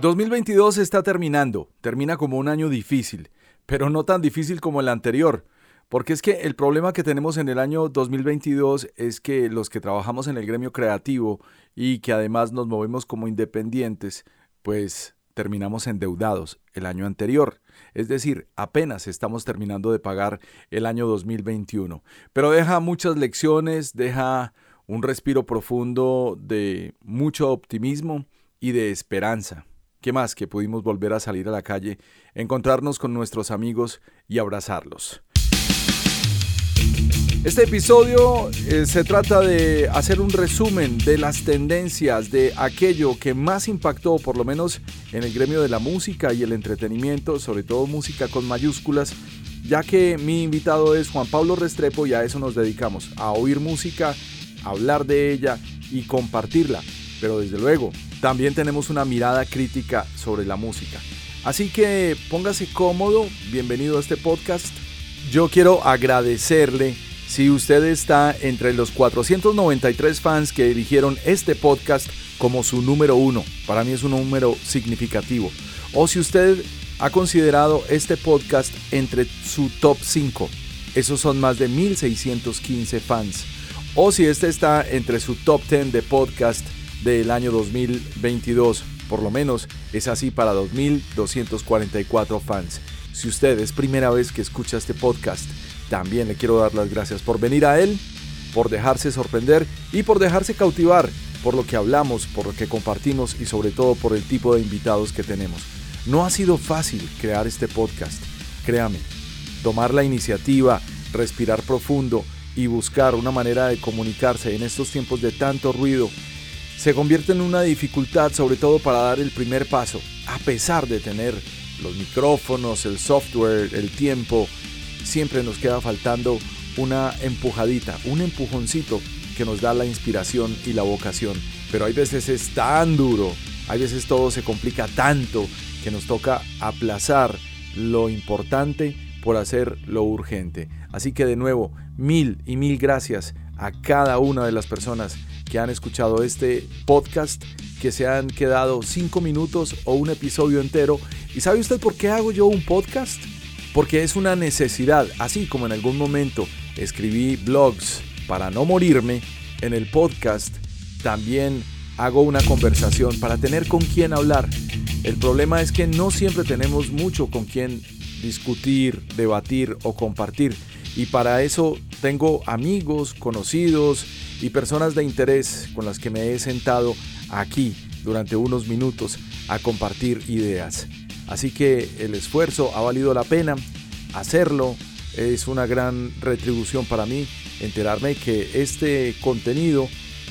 2022 está terminando, termina como un año difícil, pero no tan difícil como el anterior, porque es que el problema que tenemos en el año 2022 es que los que trabajamos en el gremio creativo y que además nos movemos como independientes, pues terminamos endeudados el año anterior. Es decir, apenas estamos terminando de pagar el año 2021. Pero deja muchas lecciones, deja un respiro profundo de mucho optimismo y de esperanza. ¿Qué más que pudimos volver a salir a la calle, encontrarnos con nuestros amigos y abrazarlos? Este episodio eh, se trata de hacer un resumen de las tendencias de aquello que más impactó, por lo menos en el gremio de la música y el entretenimiento, sobre todo música con mayúsculas, ya que mi invitado es Juan Pablo Restrepo y a eso nos dedicamos, a oír música, hablar de ella y compartirla. Pero desde luego, también tenemos una mirada crítica sobre la música. Así que póngase cómodo, bienvenido a este podcast. Yo quiero agradecerle si usted está entre los 493 fans que eligieron este podcast como su número uno. Para mí es un número significativo. O si usted ha considerado este podcast entre su top 5. Esos son más de 1615 fans. O si este está entre su top 10 de podcast del año 2022. Por lo menos es así para 2.244 fans. Si usted es primera vez que escucha este podcast, también le quiero dar las gracias por venir a él, por dejarse sorprender y por dejarse cautivar por lo que hablamos, por lo que compartimos y sobre todo por el tipo de invitados que tenemos. No ha sido fácil crear este podcast, créame. Tomar la iniciativa, respirar profundo y buscar una manera de comunicarse en estos tiempos de tanto ruido se convierte en una dificultad sobre todo para dar el primer paso, a pesar de tener los micrófonos, el software, el tiempo, siempre nos queda faltando una empujadita, un empujoncito que nos da la inspiración y la vocación. Pero hay veces es tan duro, hay veces todo se complica tanto que nos toca aplazar lo importante por hacer lo urgente. Así que de nuevo, mil y mil gracias a cada una de las personas que han escuchado este podcast, que se han quedado cinco minutos o un episodio entero. ¿Y sabe usted por qué hago yo un podcast? Porque es una necesidad, así como en algún momento escribí blogs para no morirme, en el podcast también hago una conversación para tener con quién hablar. El problema es que no siempre tenemos mucho con quién discutir, debatir o compartir. Y para eso tengo amigos, conocidos, y personas de interés con las que me he sentado aquí durante unos minutos a compartir ideas. Así que el esfuerzo ha valido la pena, hacerlo es una gran retribución para mí, enterarme que este contenido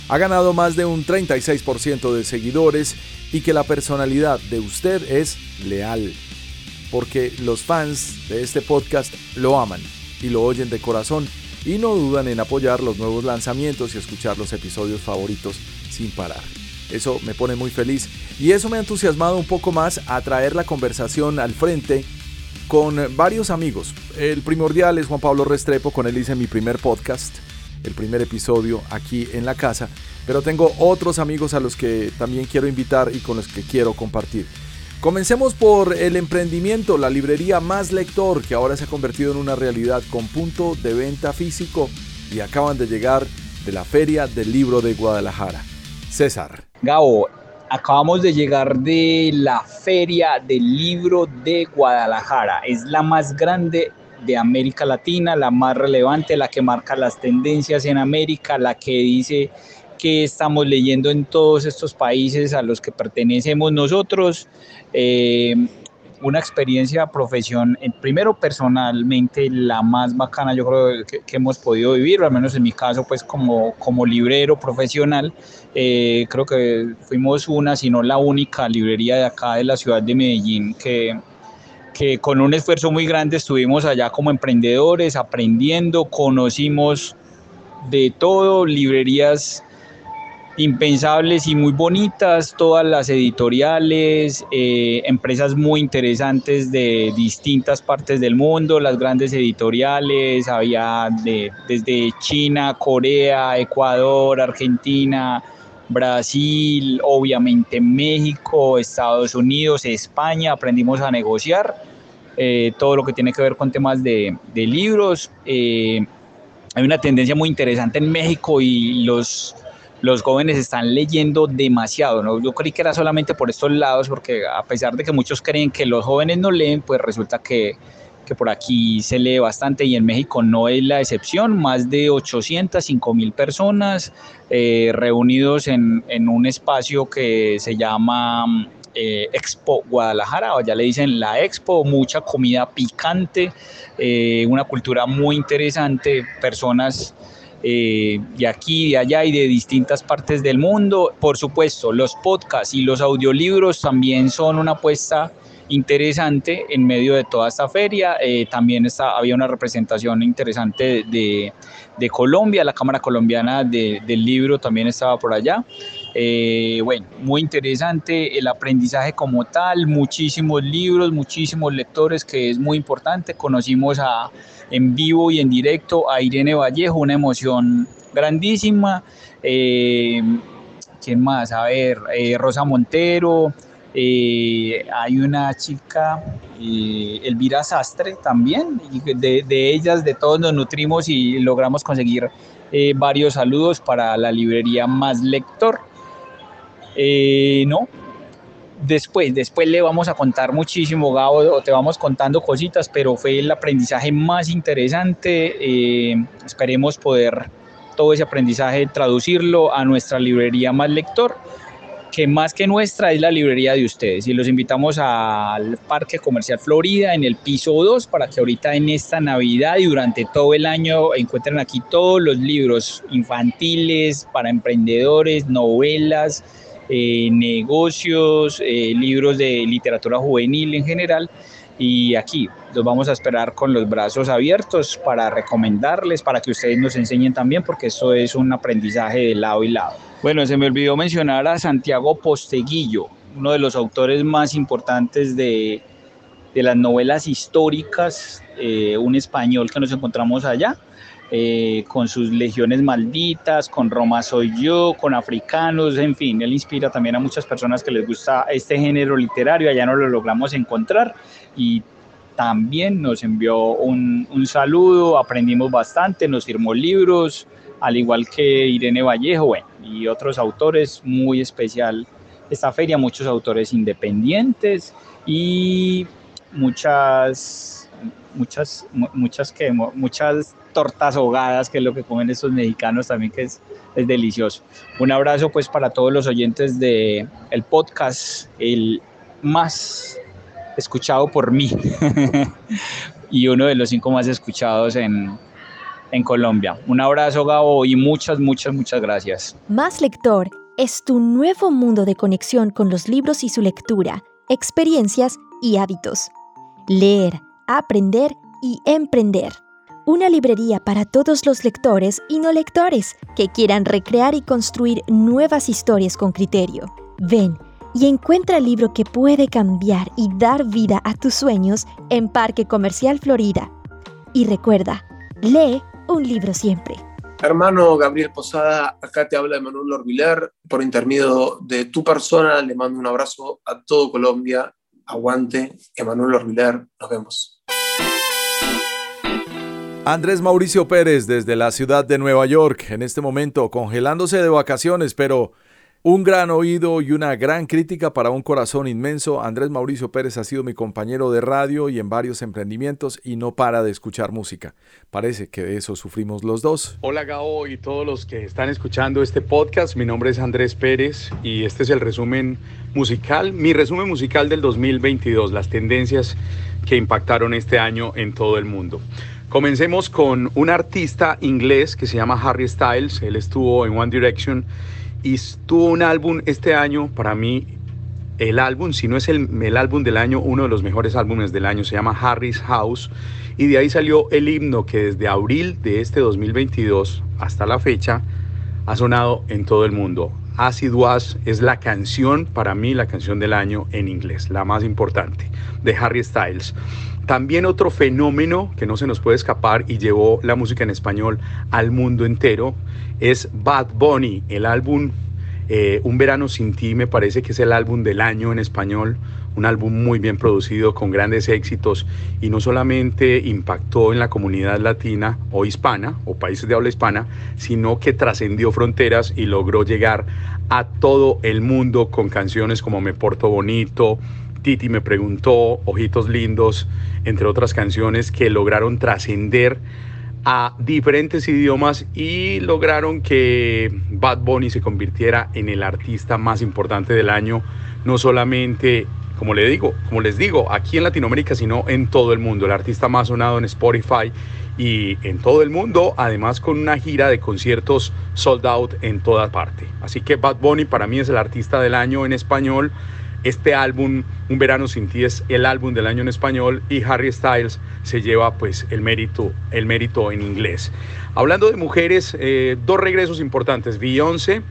ha ganado más de un 36% de seguidores y que la personalidad de usted es leal, porque los fans de este podcast lo aman y lo oyen de corazón y no dudan en apoyar los nuevos lanzamientos y escuchar los episodios favoritos sin parar. Eso me pone muy feliz y eso me ha entusiasmado un poco más a traer la conversación al frente con varios amigos. El primordial es Juan Pablo Restrepo, con él hice mi primer podcast, el primer episodio aquí en la casa, pero tengo otros amigos a los que también quiero invitar y con los que quiero compartir. Comencemos por el emprendimiento, la librería Más Lector, que ahora se ha convertido en una realidad con punto de venta físico y acaban de llegar de la Feria del Libro de Guadalajara. César. Gabo, acabamos de llegar de la Feria del Libro de Guadalajara. Es la más grande de América Latina, la más relevante, la que marca las tendencias en América, la que dice que estamos leyendo en todos estos países a los que pertenecemos nosotros. Eh, una experiencia profesión, primero personalmente la más bacana yo creo que, hemos podido vivir, al menos en mi caso pues como, como librero profesional, eh, creo que fuimos una, si no la única librería de acá de la ciudad de Medellín que, que con un esfuerzo muy grande estuvimos allá como emprendedores, aprendiendo, conocimos de todo, librerías impensables y muy bonitas, todas las editoriales, eh, empresas muy interesantes de distintas partes del mundo, las grandes editoriales, había de, desde China, Corea, Ecuador, Argentina, Brasil, obviamente México, Estados Unidos, España, aprendimos a negociar eh, todo lo que tiene que ver con temas de, libros. Eh, hay una tendencia muy interesante en México y los los jóvenes están leyendo demasiado. ¿no? Yo creí que era solamente por estos lados, porque a pesar de que muchos creen que los jóvenes no leen, pues resulta que, que por aquí se lee bastante y en México no es la excepción. Más de 805 mil personas eh, reunidos en, en, un espacio que se llama eh, Expo Guadalajara, o ya le dicen la Expo, mucha comida picante, eh, una cultura muy interesante, personas eh, de aquí, de allá y de distintas partes del mundo. Por supuesto, los podcasts y los audiolibros también son una apuesta interesante en medio de toda esta feria. Eh, también está, había una representación interesante de, de Colombia, la Cámara Colombiana del Libro también estaba por allá. Eh, bueno, muy interesante el aprendizaje como tal, muchísimos libros, muchísimos lectores, que es muy importante. Conocimos a, en vivo y en directo a Irene Vallejo, una emoción grandísima. Eh, ¿Quién más? A ver, Rosa Montero, eh, hay una chica, eh, Elvira Sastre también, de, ellas, de todos nos nutrimos y logramos conseguir eh, varios saludos para la librería Más Lector. No, después, después le vamos a contar muchísimo, Gabo, o te vamos contando cositas, pero fue el aprendizaje más interesante. esperemos poder todo ese aprendizaje traducirlo a nuestra librería Más Lector que más que nuestra es la librería de ustedes y los invitamos al Parque Comercial Florida en el piso 2 para que ahorita en esta Navidad y durante todo el año encuentren aquí todos los libros infantiles para emprendedores, novelas, eh, negocios, eh, libros de literatura juvenil en general y aquí los vamos a esperar con los brazos abiertos para recomendarles, para que ustedes nos enseñen también, porque esto es un aprendizaje de lado y lado. Bueno, se me olvidó mencionar a Santiago Posteguillo, uno de los autores más importantes de, de las novelas históricas, eh, un español que nos encontramos allá. Eh, con sus legiones malditas, con Roma soy yo, con africanos, en fin, él inspira también a muchas personas que les gusta este género literario, allá no lo logramos encontrar y también nos envió un, un saludo, aprendimos bastante, nos firmó libros, al igual que Irene Vallejo, bueno, y otros autores, muy especial esta feria, muchos autores independientes y muchas, muchas, muchas, que, muchas tortas ahogadas, que es lo que comen estos mexicanos también, que es, es delicioso. Un abrazo pues para todos los oyentes de podcast, el más escuchado por mí y uno de los cinco más escuchados en, en Colombia. Un abrazo Gabo y muchas, muchas, muchas gracias. Más Lector es tu nuevo mundo de conexión con los libros y su lectura, experiencias y hábitos. Leer, aprender y emprender. Una librería para todos los lectores y no lectores que quieran recrear y construir nuevas historias con criterio. Ven y encuentra el libro que puede cambiar y dar vida a tus sueños en Parque Comercial Florida. Y recuerda, lee un libro siempre. Hermano Gabriel Posada, acá te habla Emanuel Orbiler. Por intermedio de tu persona, le mando un abrazo a todo Colombia. Aguante, Emanuel Orbiler. Nos vemos. Andrés Mauricio Pérez desde la ciudad de Nueva York, en este momento congelándose de vacaciones, pero Un gran oído y una gran crítica para un corazón inmenso. Andrés Mauricio Pérez ha sido mi compañero de radio y en varios emprendimientos y no para de escuchar música. Parece que de eso sufrimos los dos. Hola Gao y todos los que están escuchando este podcast. Mi nombre es Andrés Pérez y este es el resumen musical, mi resumen musical del 2022, las tendencias que impactaron este año en todo el mundo. Comencemos con un artista inglés que se llama Harry Styles. Él estuvo en One Direction y tuvo un álbum este año, para mí, el álbum, si no es el, el, álbum del año, uno de los mejores álbumes del año, se llama Harry's House, y de ahí salió el himno que desde abril de este 2022 hasta la fecha ha sonado en todo el mundo. Acid Was es la canción, para mí, la canción del año en inglés, la más importante, de Harry Styles. También otro fenómeno que no se nos puede escapar y llevó la música en español al mundo entero es Bad Bunny, el álbum eh, Un verano sin ti me parece que es el álbum del año en español, un álbum muy bien producido con grandes éxitos y no solamente impactó en la comunidad latina o hispana o países de habla hispana, sino que trascendió fronteras y logró llegar a todo el mundo con canciones como Me Porto Bonito, Titi me preguntó, Ojitos Lindos, entre otras canciones que lograron trascender a diferentes idiomas y lograron que Bad Bunny se convirtiera en el artista más importante del año, no solamente, como le digo, como les digo, aquí en Latinoamérica, sino en todo el mundo, el artista más sonado en Spotify y en todo el mundo, además con una gira de conciertos sold out en toda parte. Así que Bad Bunny para mí es el artista del año en español este álbum, Un verano sin ti, es el álbum del año en español y Harry Styles se lleva pues el mérito, el mérito en inglés. Hablando de mujeres, eh, dos regresos importantes. Beyoncé,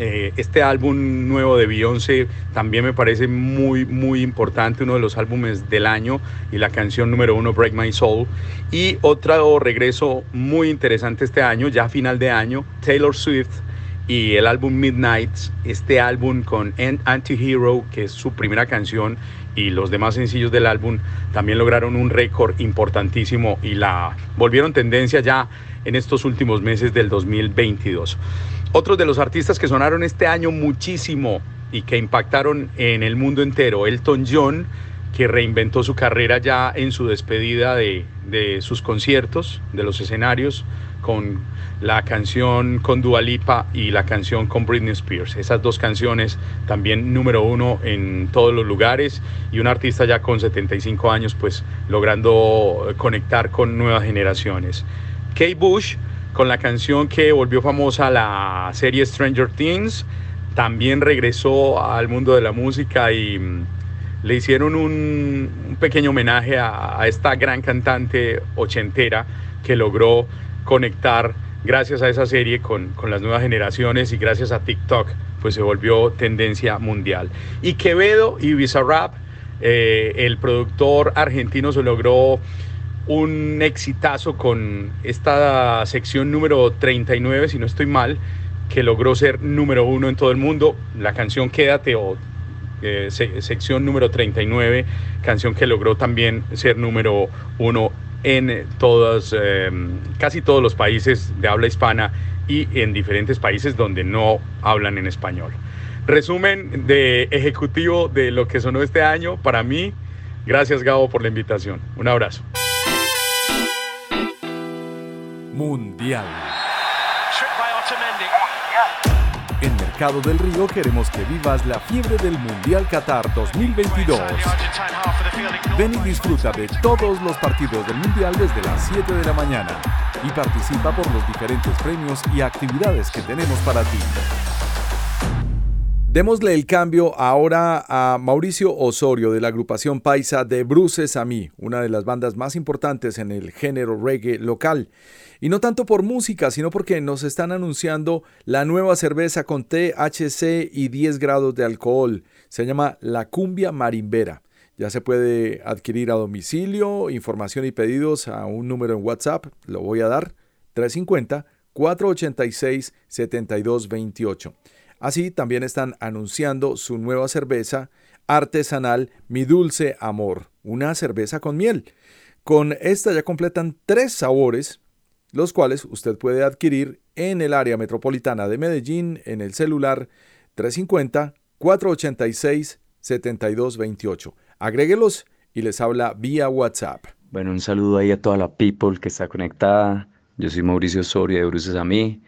eh, este álbum nuevo de Beyoncé también me parece muy, muy importante, uno de los álbumes del año y la canción número uno, Break My Soul. Y otro regreso muy interesante este año, ya final de año, Taylor Swift y el álbum Midnight, este álbum con Anti-Hero, que es su primera canción, y los demás sencillos del álbum también lograron un récord importantísimo y la volvieron tendencia ya en estos últimos meses del 2022. Otros de los artistas que sonaron este año muchísimo y que impactaron en el mundo entero, Elton John, que reinventó su carrera ya en su despedida de, de sus conciertos, de los escenarios, con la canción con Dua Lipa y la canción con Britney Spears. Esas dos canciones también número uno en todos los lugares y un artista ya con 75 años pues logrando conectar con nuevas generaciones. Kate Bush con la canción que volvió famosa la serie Stranger Things, también regresó al mundo de la música y mm, le hicieron un, pequeño homenaje a esta gran cantante ochentera que logró conectar gracias a esa serie con, las nuevas generaciones y gracias a TikTok, pues se volvió tendencia mundial. Y Quevedo y Bizarrap, eh, el productor argentino se logró un exitazo con esta sección número 39, si no estoy mal, que logró ser número uno en todo el mundo. La canción Quédate o eh, sección número 39, canción que logró también ser número uno en todos, em, casi todos los países de habla hispana y en diferentes países donde no hablan en español. Resumen de ejecutivo de lo que sonó este año para mí. Gracias Gabo por la invitación. Un abrazo. Mundial. Mercado del Río queremos que vivas la fiebre del Mundial Qatar 2022. Ven y disfruta de todos los partidos del Mundial desde las 7 de la mañana y participa por los diferentes premios y actividades que tenemos para ti. Démosle el cambio ahora a Mauricio Osorio de la agrupación paisa de Bruces a mí, una de las bandas más importantes en el género reggae local. Y no tanto por música, sino porque nos están anunciando la nueva cerveza con THC y 10 grados de alcohol. Se llama La Cumbia Marimbera. Ya se puede adquirir a domicilio, información y pedidos a un número en WhatsApp, lo voy a dar, 350-486-7228. Así también están anunciando su nueva cerveza artesanal Mi Dulce Amor, una cerveza con miel. Con esta ya completan tres sabores los cuales usted puede adquirir en el área metropolitana de Medellín, en el celular 350-486-7228. Agréguelos y les habla vía WhatsApp. Bueno, un saludo ahí a toda la people que está conectada. Yo soy Mauricio Soria de Bruces a mí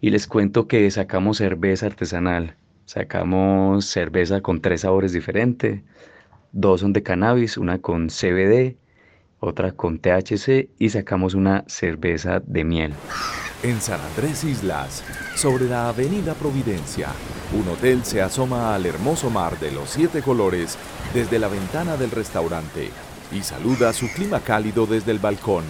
y les cuento que sacamos cerveza artesanal. Sacamos cerveza con tres sabores diferentes. Dos son de cannabis, una con CBD, otra con THC y sacamos una cerveza de miel. En San Andrés Islas, sobre la Avenida Providencia, un hotel se asoma al hermoso mar de los siete colores desde la ventana del restaurante y saluda su clima cálido desde el balcón.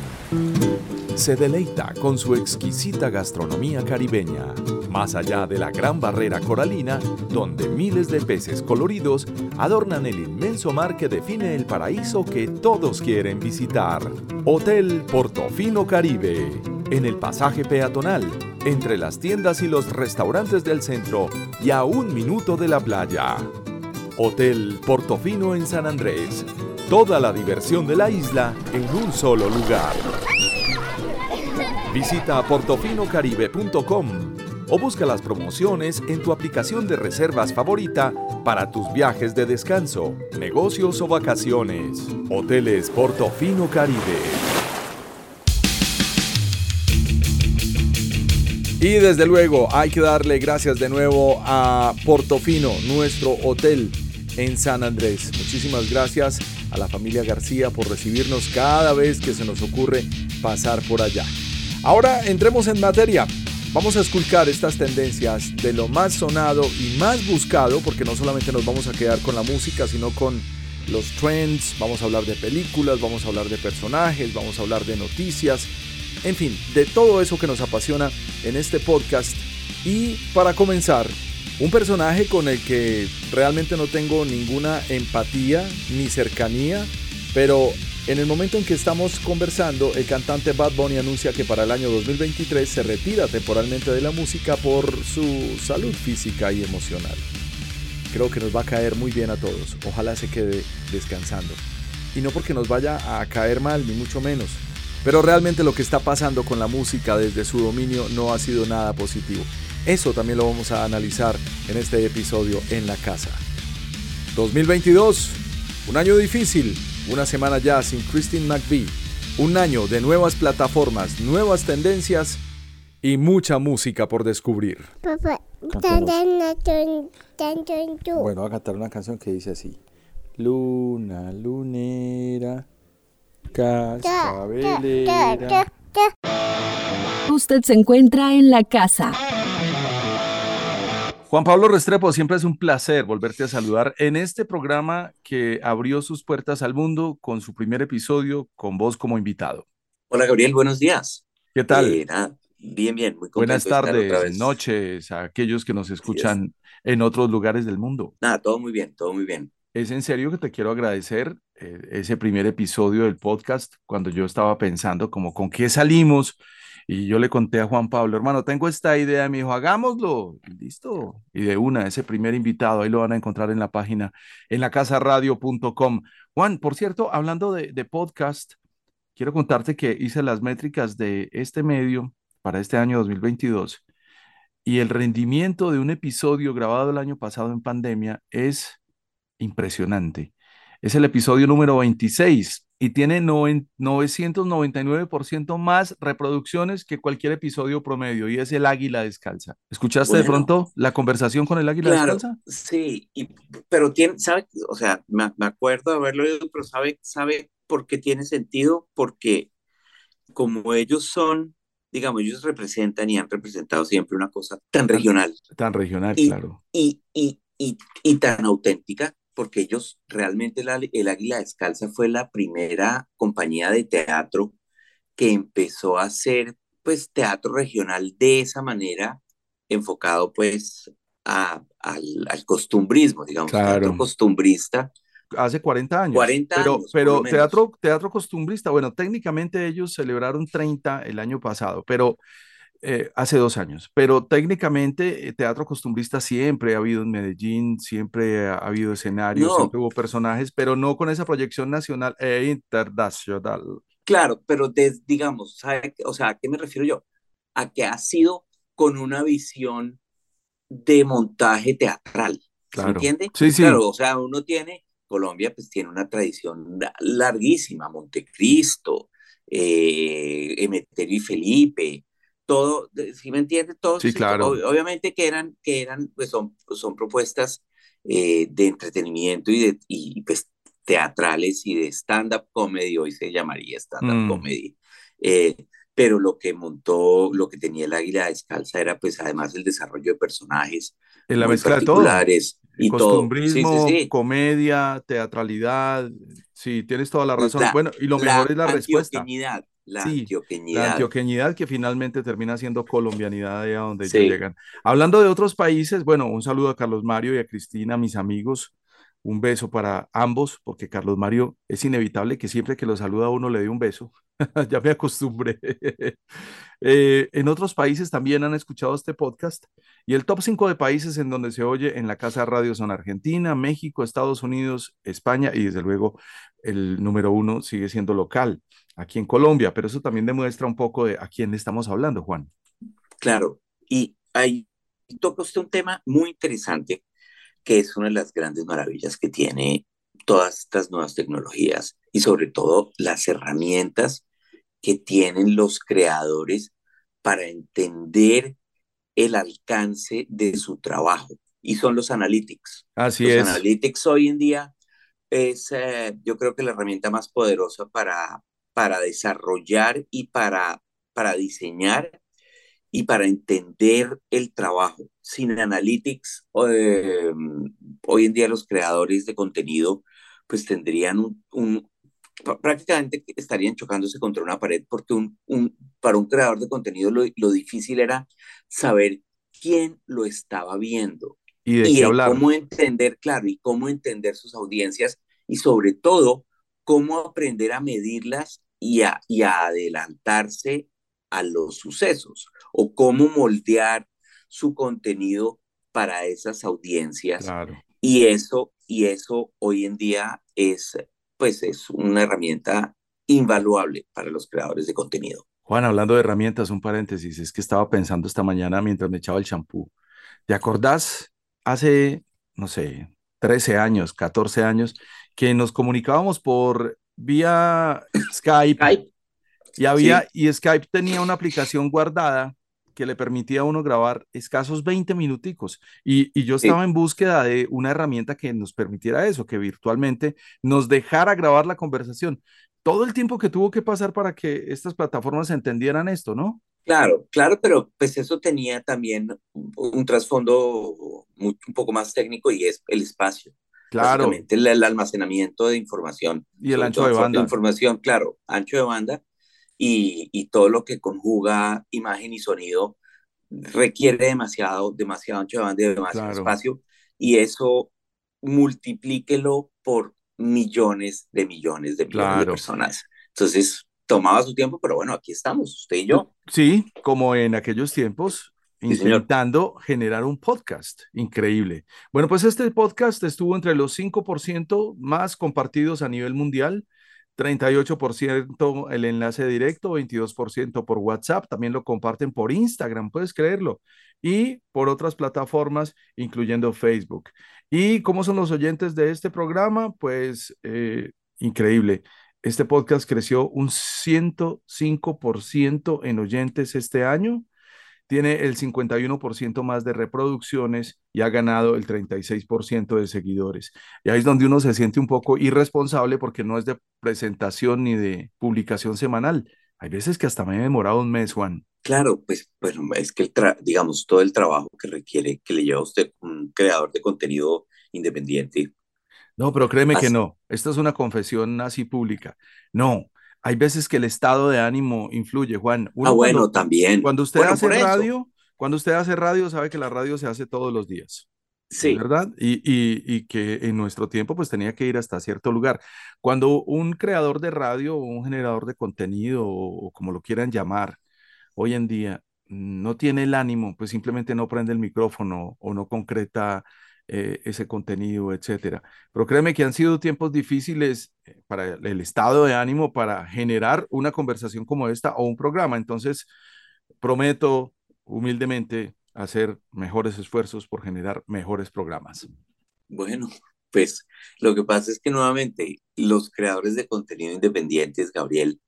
Se deleita con su exquisita gastronomía caribeña, más allá de la gran barrera coralina, donde miles de peces coloridos adornan el inmenso mar que define el paraíso que todos quieren visitar. Hotel Portofino Caribe en el pasaje peatonal, entre las tiendas y los restaurantes del centro y a un minuto de la playa. Hotel Portofino en San Andrés. Toda la diversión de la isla en un solo lugar. Visita portofinocaribe.com o busca las promociones en tu aplicación de reservas favorita para tus viajes de descanso, negocios o vacaciones. Hoteles Portofino Caribe. Y desde luego hay que darle gracias de nuevo a Portofino, nuestro hotel en San Andrés. Muchísimas gracias a la familia García por recibirnos cada vez que se nos ocurre pasar por allá. Ahora entremos en materia. Vamos a esculcar estas tendencias de lo más sonado y más buscado, porque no solamente nos vamos a quedar con la música, sino con los trends, vamos a hablar de películas, vamos a hablar de personajes, vamos a hablar de noticias, en fin, de todo eso que nos apasiona en este podcast. Y para comenzar, un personaje con el que realmente no tengo ninguna empatía ni cercanía, pero en el momento en que estamos conversando, el cantante Bad Bunny anuncia que para el año 2023 se retira temporalmente de la música por su salud física y emocional. Creo que nos va a caer muy bien a todos. Ojalá se quede descansando. Y no porque nos vaya a caer mal, ni mucho menos, pero realmente lo que está pasando con la música desde su dominio no ha sido nada positivo. Eso también lo vamos a analizar en este episodio en la casa. 2022, un año difícil, una semana ya sin Christine McVie, un año de nuevas plataformas, nuevas tendencias y mucha música por descubrir. Bueno, voy a cantar una canción que dice así. Luna, lunera. Usted se encuentra en la casa. Juan Pablo Restrepo, siempre es un placer volverte a saludar en este programa que abrió sus puertas al mundo con su primer episodio con vos como invitado. Hola Gabriel, buenos días. ¿Qué tal? Eh, bien, bien, muy Buenas tardes, noches a aquellos que nos escuchan en otros lugares del mundo. Nada, todo muy bien, todo muy bien es en serio que te quiero agradecer eh, ese primer episodio del podcast cuando yo estaba pensando como con qué salimos y yo le conté a Juan Pablo, hermano, tengo esta idea, me dijo, hagámoslo, y listo. Y de una, ese primer invitado, ahí lo van a encontrar en la página, en la casaradio.com. Juan, por cierto, hablando de, de podcast, quiero contarte que hice las métricas de este medio para este año 2022 y el rendimiento de un episodio grabado el año pasado en pandemia es impresionante. Es el episodio número 26 y tiene 999% más reproducciones que cualquier episodio promedio y es el águila descalza. ¿Escuchaste de pronto la conversación con el águila descalza? Sí, pero tiene, sabe, o sea, me, acuerdo de haberlo oído, pero sabe, sabe por qué tiene sentido, porque como ellos son, digamos, ellos representan y han representado siempre una cosa tan regional. Tan regional, claro. Y, y, y, y tan auténtica porque ellos realmente el Águila Descalza fue la primera compañía de teatro que empezó a hacer pues teatro regional de esa manera, enfocado pues a, al, costumbrismo, digamos, teatro costumbrista. Hace 40 años. 40 pero, años. Pero teatro, teatro costumbrista, bueno, técnicamente ellos celebraron 30 el año pasado, pero eh, hace dos años, pero técnicamente eh, teatro costumbrista siempre ha habido en Medellín, siempre ha habido escenarios, siempre hubo personajes, pero no con esa proyección nacional e internacional. Claro, pero digamos, o sea, ¿a qué me refiero yo? A que ha sido con una visión de montaje teatral. Claro. ¿Se entiende? Sí, sí. Claro, o sea, uno tiene, Colombia pues tiene una tradición larguísima, Montecristo, eh, Emeterio y Felipe, todo, ¿sí me entiende? Todo, sí, claro. obviamente que eran, que eran, pues son, son propuestas eh, de entretenimiento y, de, y pues teatrales y de stand-up comedy, hoy se llamaría stand-up Mm. comedy. Eh, pero lo que montó, lo que tenía el Águila Descalza era pues además el desarrollo de personajes En la mezcla de todo. y todo. Sí, Costumbrismo, sí, sí. comedia, teatralidad. Sí, tienes toda la razón. La- bueno, y lo mejor es la respuesta. La Sí, antioqueñidad. La antioqueñidad que finalmente termina siendo colombianidad de a donde ellos Sí. llegan. Hablando de otros países, bueno, un saludo a Carlos Mario y a Cristina, mis amigos. Un beso para ambos, porque Carlos Mario es inevitable que siempre que lo saluda uno le dé un beso. ya me acostumbré. Eh, en otros países también han escuchado este podcast y el top 5 de países en donde se oye en la Casa de Radio son Argentina, México, Estados Unidos, España y desde luego el número uno sigue siendo local, aquí en Colombia, pero eso también demuestra un poco de a quién estamos hablando, Juan. Claro, y ahí toca usted un tema muy interesante, que es una de las grandes maravillas que tiene todas estas nuevas tecnologías y sobre todo las herramientas que tienen los creadores para entender el alcance de su trabajo. Y son los analytics. Así los es. analytics hoy en día es, eh, yo creo que la herramienta más poderosa para, para desarrollar y para, para diseñar y para entender el trabajo. Sin analytics, eh, hoy en día los creadores de contenido pues tendrían un, un, prácticamente estarían chocándose contra una pared porque un, un, para un creador de contenido lo, lo, difícil era saber quién lo estaba viendo y, de y cómo entender, claro, y cómo entender sus audiencias y sobre todo cómo aprender a medirlas y a, y a adelantarse a los sucesos o cómo moldear su contenido para esas audiencias. Claro. Y eso, y eso hoy en día es, pues es una herramienta invaluable para los creadores de contenido. Juan, hablando de herramientas, un paréntesis, es que estaba pensando esta mañana mientras me echaba el champú. ¿Te acordás hace, no sé, 13 años, 14 años, que nos comunicábamos por vía Skype? Skype. Y había, sí. y Skype tenía una aplicación guardada que le permitía a uno grabar escasos 20 minuticos. Y, y yo estaba sí. en búsqueda de una herramienta que nos permitiera eso, que virtualmente nos dejara grabar la conversación. Todo el tiempo que tuvo que pasar para que estas plataformas entendieran esto, ¿no? Claro, claro, pero pues eso tenía también un, un trasfondo muy, un poco más técnico y es el espacio. Claro. El, el, almacenamiento de información. Y el ancho de banda. Información, claro, ancho de banda y, y, todo lo que conjuga imagen y sonido requiere demasiado, demasiado ancho de banda y demasiado claro. espacio y eso multiplíquelo por millones de millones de millones claro. de personas. Entonces, tomaba su tiempo, pero bueno, aquí estamos, usted y yo. Sí, como en aquellos tiempos, intentando generar un podcast. Increíble. Bueno, pues este podcast estuvo entre los 5% más compartidos a nivel mundial. 38% el enlace directo, 22% por WhatsApp, también lo comparten por Instagram, puedes creerlo, y por otras plataformas, incluyendo Facebook. ¿Y cómo son los oyentes de este programa? Pues eh, increíble. Este podcast creció un 105% en oyentes este año, tiene el 51% más de reproducciones y ha ganado el 36% de seguidores. Y ahí es donde uno se siente un poco irresponsable porque no es de presentación ni de publicación semanal. Hay veces que hasta me he demorado un mes, Juan. Claro, pues bueno, es que, el digamos, todo el trabajo que requiere, que le lleva a usted un creador de contenido independiente. No, pero créeme así. que no. Esta es una confesión así pública. No, hay veces que el estado de ánimo influye, Juan. Uno ah, bueno, cuando, también. Cuando usted bueno, hace radio, cuando usted hace radio, sabe que la radio se hace todos los días. Sí. ¿Verdad? Y, y, y, que en nuestro tiempo pues tenía que ir hasta cierto lugar. Cuando un creador de radio o un generador de contenido o, o como lo quieran llamar, hoy en día no tiene el ánimo, pues simplemente no prende el micrófono o no concreta eh, ese contenido, etcétera. Pero créeme que han sido tiempos difíciles eh, para el estado de ánimo para generar una conversación como esta o un programa. Entonces, prometo humildemente hacer mejores esfuerzos por generar mejores programas? Bueno, pues lo que pasa es que nuevamente los creadores de contenido independientes, Gabriel,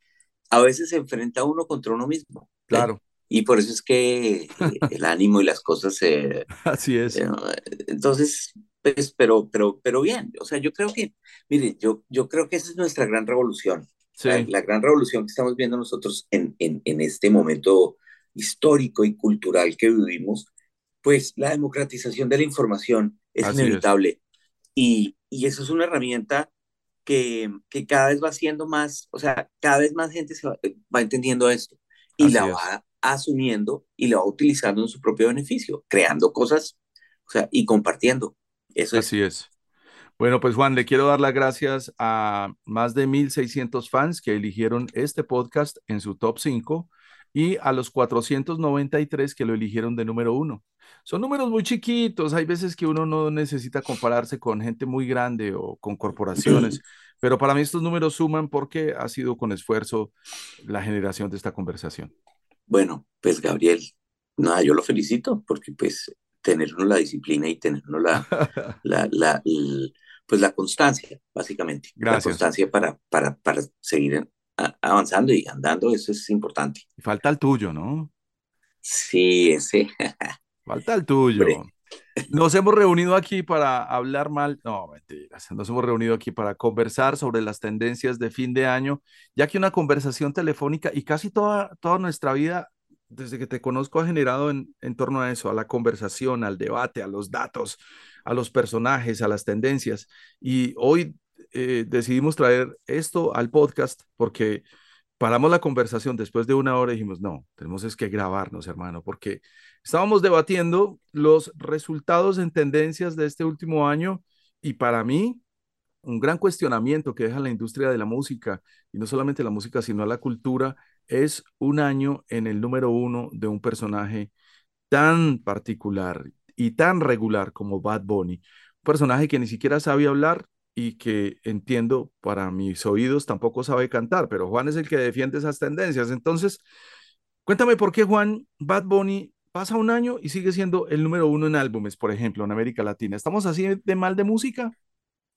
a veces se enfrenta uno contra uno mismo. Claro. Y por eso es que el ánimo y las cosas se... Así es. entonces, pues, pero, pero, pero bien, o sea, yo creo que, mire, yo, yo creo que esa es nuestra gran revolución. La, gran revolución que estamos viendo nosotros en, en, en este momento histórico y cultural que vivimos, pues la democratización de la información es inevitable. Y, y, eso es una herramienta que, que, cada vez va siendo más, o sea, cada vez más gente se va, va entendiendo esto y la va asumiendo y la va utilizando en su propio beneficio, creando cosas, o sea, y compartiendo. Eso Así es. Bueno, pues Juan, le quiero dar las gracias a más de 1.600 fans que eligieron este podcast en su top 5 y a los 493 que lo eligieron de número uno. Son números muy chiquitos, hay veces que uno no necesita compararse con gente muy grande o con corporaciones, pero para mí estos números suman porque ha sido con esfuerzo la generación de esta conversación. Bueno, pues Gabriel, nada, yo lo felicito porque pues tener la disciplina y tener la, la, la, pues la constancia, básicamente. Gracias. La constancia para, para, para seguir avanzando y andando, eso es importante. Falta el tuyo, ¿no? Sí, ese. Falta el tuyo. Nos hemos reunido aquí para hablar mal, no, mentiras, nos hemos reunido aquí para conversar sobre las tendencias de fin de año, ya que una conversación telefónica y casi toda, toda nuestra vida, desde que te conozco, ha generado en, en torno a eso, a la conversación, al debate, a los datos, a los personajes, a las tendencias. Y hoy eh, decidimos traer esto al podcast porque paramos la conversación después de una hora y dijimos, no, tenemos es que grabarnos, hermano, porque estábamos debatiendo los resultados en tendencias de este último año y para mí un gran cuestionamiento que deja la industria de la música, y no solamente la música, sino la cultura, es un año en el número uno de un personaje tan particular y tan regular como Bad Bunny. Un personaje que ni siquiera sabía hablar, y que entiendo para mis oídos tampoco sabe cantar, pero Juan es el que defiende esas tendencias. Entonces, cuéntame por qué Juan Bad Bunny pasa un año y sigue siendo el número uno en álbumes, por ejemplo, en América Latina. ¿Estamos así de mal de música?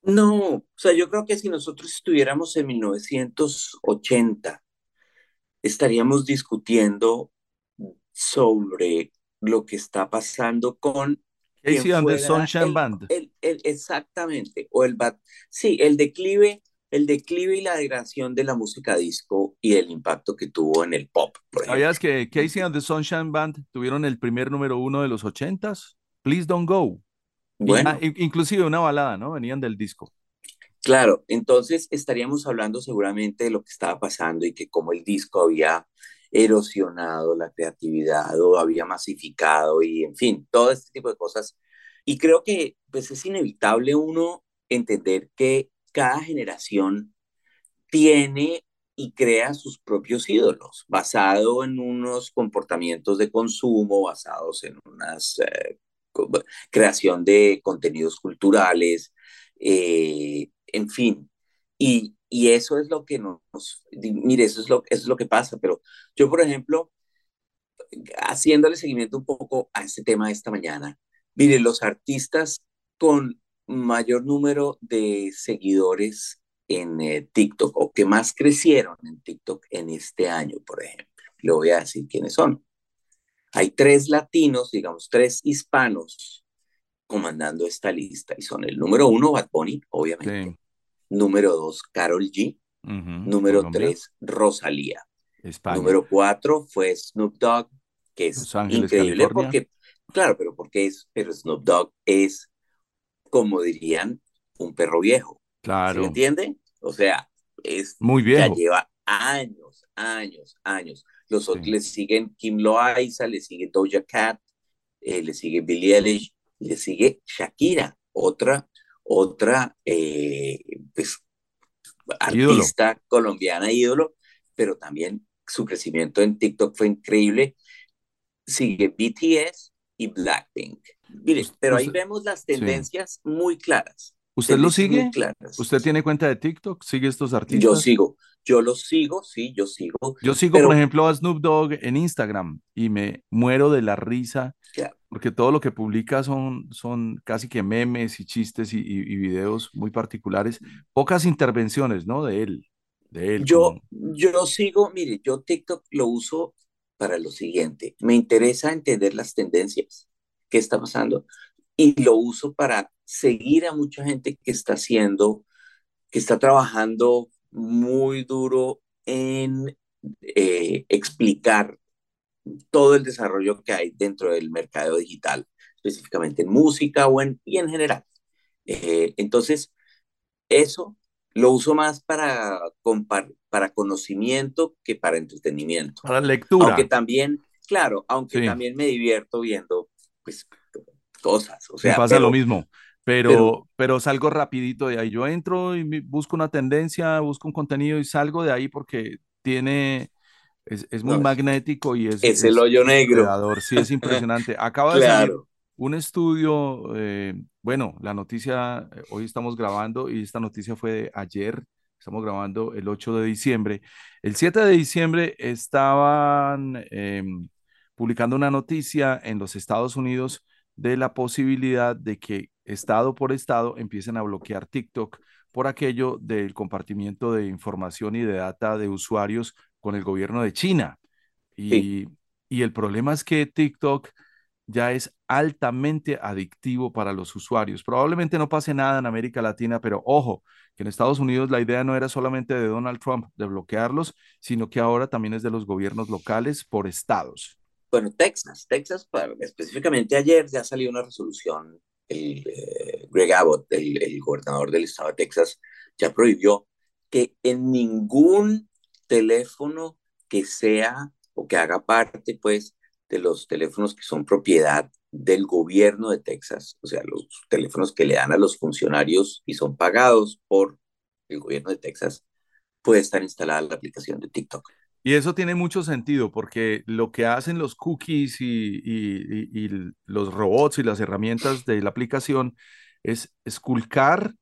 No, o sea, yo creo que si nosotros estuviéramos en 1980, estaríamos discutiendo sobre lo que está pasando con Casey and the Sunshine Band. exactamente, o el sí, el declive, el declive y la degradación de la música disco y el impacto que tuvo en el pop. ¿Sabías que Casey and the Sunshine Band tuvieron el primer número uno de los ochentas? Please Don't Go. Bueno. inclusive una balada, ¿no? Venían del disco. Claro, entonces estaríamos hablando seguramente de lo que estaba pasando y que como el disco había erosionado la creatividad o había masificado y en fin, todo este tipo de cosas. Y creo que pues es inevitable uno entender que cada generación tiene y crea sus propios ídolos, basado en unos comportamientos de consumo, basados en una eh, creación de contenidos culturales, eh, en fin. Y, y eso es lo que nos, mire, eso es lo, eso es lo que pasa, pero yo, por ejemplo, haciéndole seguimiento un poco a este tema de esta mañana, mire, los artistas con mayor número de seguidores en eh, TikTok o que más crecieron en TikTok en este año, por ejemplo, le voy a decir quiénes son. Hay tres latinos, digamos, tres hispanos comandando esta lista y son el número uno, Bad Bunny, obviamente número dos, Carol G, número tres, Rosalía, número cuatro fue Snoop Dogg, que es increíble porque, claro, pero porque es, pero Snoop Dogg es, como dirían, un perro viejo. Claro. ¿Se entiende? O sea, es muy viejo. Ya lleva años, años, años. Los otros le siguen Kim Loaiza, le sigue Doja Cat, eh, le sigue Billie Eilish, le sigue Shakira, otra otra eh, pues, artista colombiana ídolo, pero también su crecimiento en TikTok fue increíble. Sigue BTS y Blackpink. Mire, pero ahí vemos las tendencias muy claras. ¿Usted lo sigue? ¿Usted tiene cuenta de TikTok? ¿Sigue estos artistas? Yo sigo, yo los sigo, sí, yo sigo. Yo sigo, por ejemplo, a Snoop Dogg en Instagram y me muero de la risa porque todo lo que publica son, son casi que memes y chistes y, y, videos muy particulares, pocas intervenciones, ¿no? De él, de él. Yo, yo sigo, mire, yo TikTok lo uso para lo siguiente, me interesa entender las tendencias, qué está pasando, y lo uso para seguir a mucha gente que está haciendo, que está trabajando muy duro en eh, explicar todo el desarrollo que hay dentro del mercado digital, específicamente en música o en, y en general. Eh, entonces, eso lo uso más para, para conocimiento que para entretenimiento. Para lectura. Aunque también, claro, aunque también me divierto viendo pues, cosas. O sea, me pasa lo mismo. Pero, pero, salgo rapidito de ahí. Yo entro y busco una tendencia, busco un contenido y salgo de ahí porque tiene, es, es muy magnético y es, es, el hoyo negro. Sí, es impresionante. Acaba de salir un estudio, eh, bueno, la noticia, eh, hoy estamos grabando y esta noticia fue de ayer, estamos grabando el 8 de diciembre. El 7 de diciembre estaban em, publicando una noticia en los Estados Unidos de la posibilidad de que estado por estado empiecen a bloquear TikTok por aquello del compartimiento de información y de data de usuarios con el gobierno de China. Y, y el problema es que TikTok ya es altamente adictivo para los usuarios. Probablemente no pase nada en América Latina, pero ojo, que en Estados Unidos la idea no era solamente de Donald Trump de bloquearlos, sino que ahora también es de los gobiernos locales por estados. Bueno, Texas, Texas, específicamente ayer ya salió una resolución, el eh, Greg Abbott, el, gobernador del estado de Texas, ya prohibió que en ningún teléfono que sea o que haga parte, pues, de los teléfonos que son propiedad del gobierno de Texas, o sea, los teléfonos que le dan a los funcionarios y son pagados por el gobierno de Texas, puede estar instalada la aplicación de TikTok. Y eso tiene mucho sentido porque lo que hacen los cookies y, y, los robots y las herramientas de la aplicación es esculcar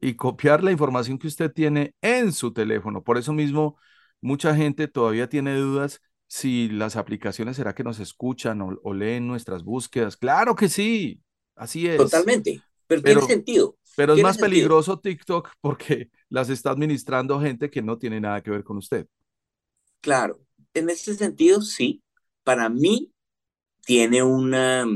y copiar la información que usted tiene en su teléfono. Por eso mismo, mucha gente todavía tiene dudas si las aplicaciones será que nos escuchan o, leen nuestras búsquedas. Claro que sí, así es. Totalmente, pero, tiene sentido. Pero es más peligroso TikTok porque las está administrando gente que no tiene nada que ver con usted. Claro, en ese sentido sí, para mí tiene una,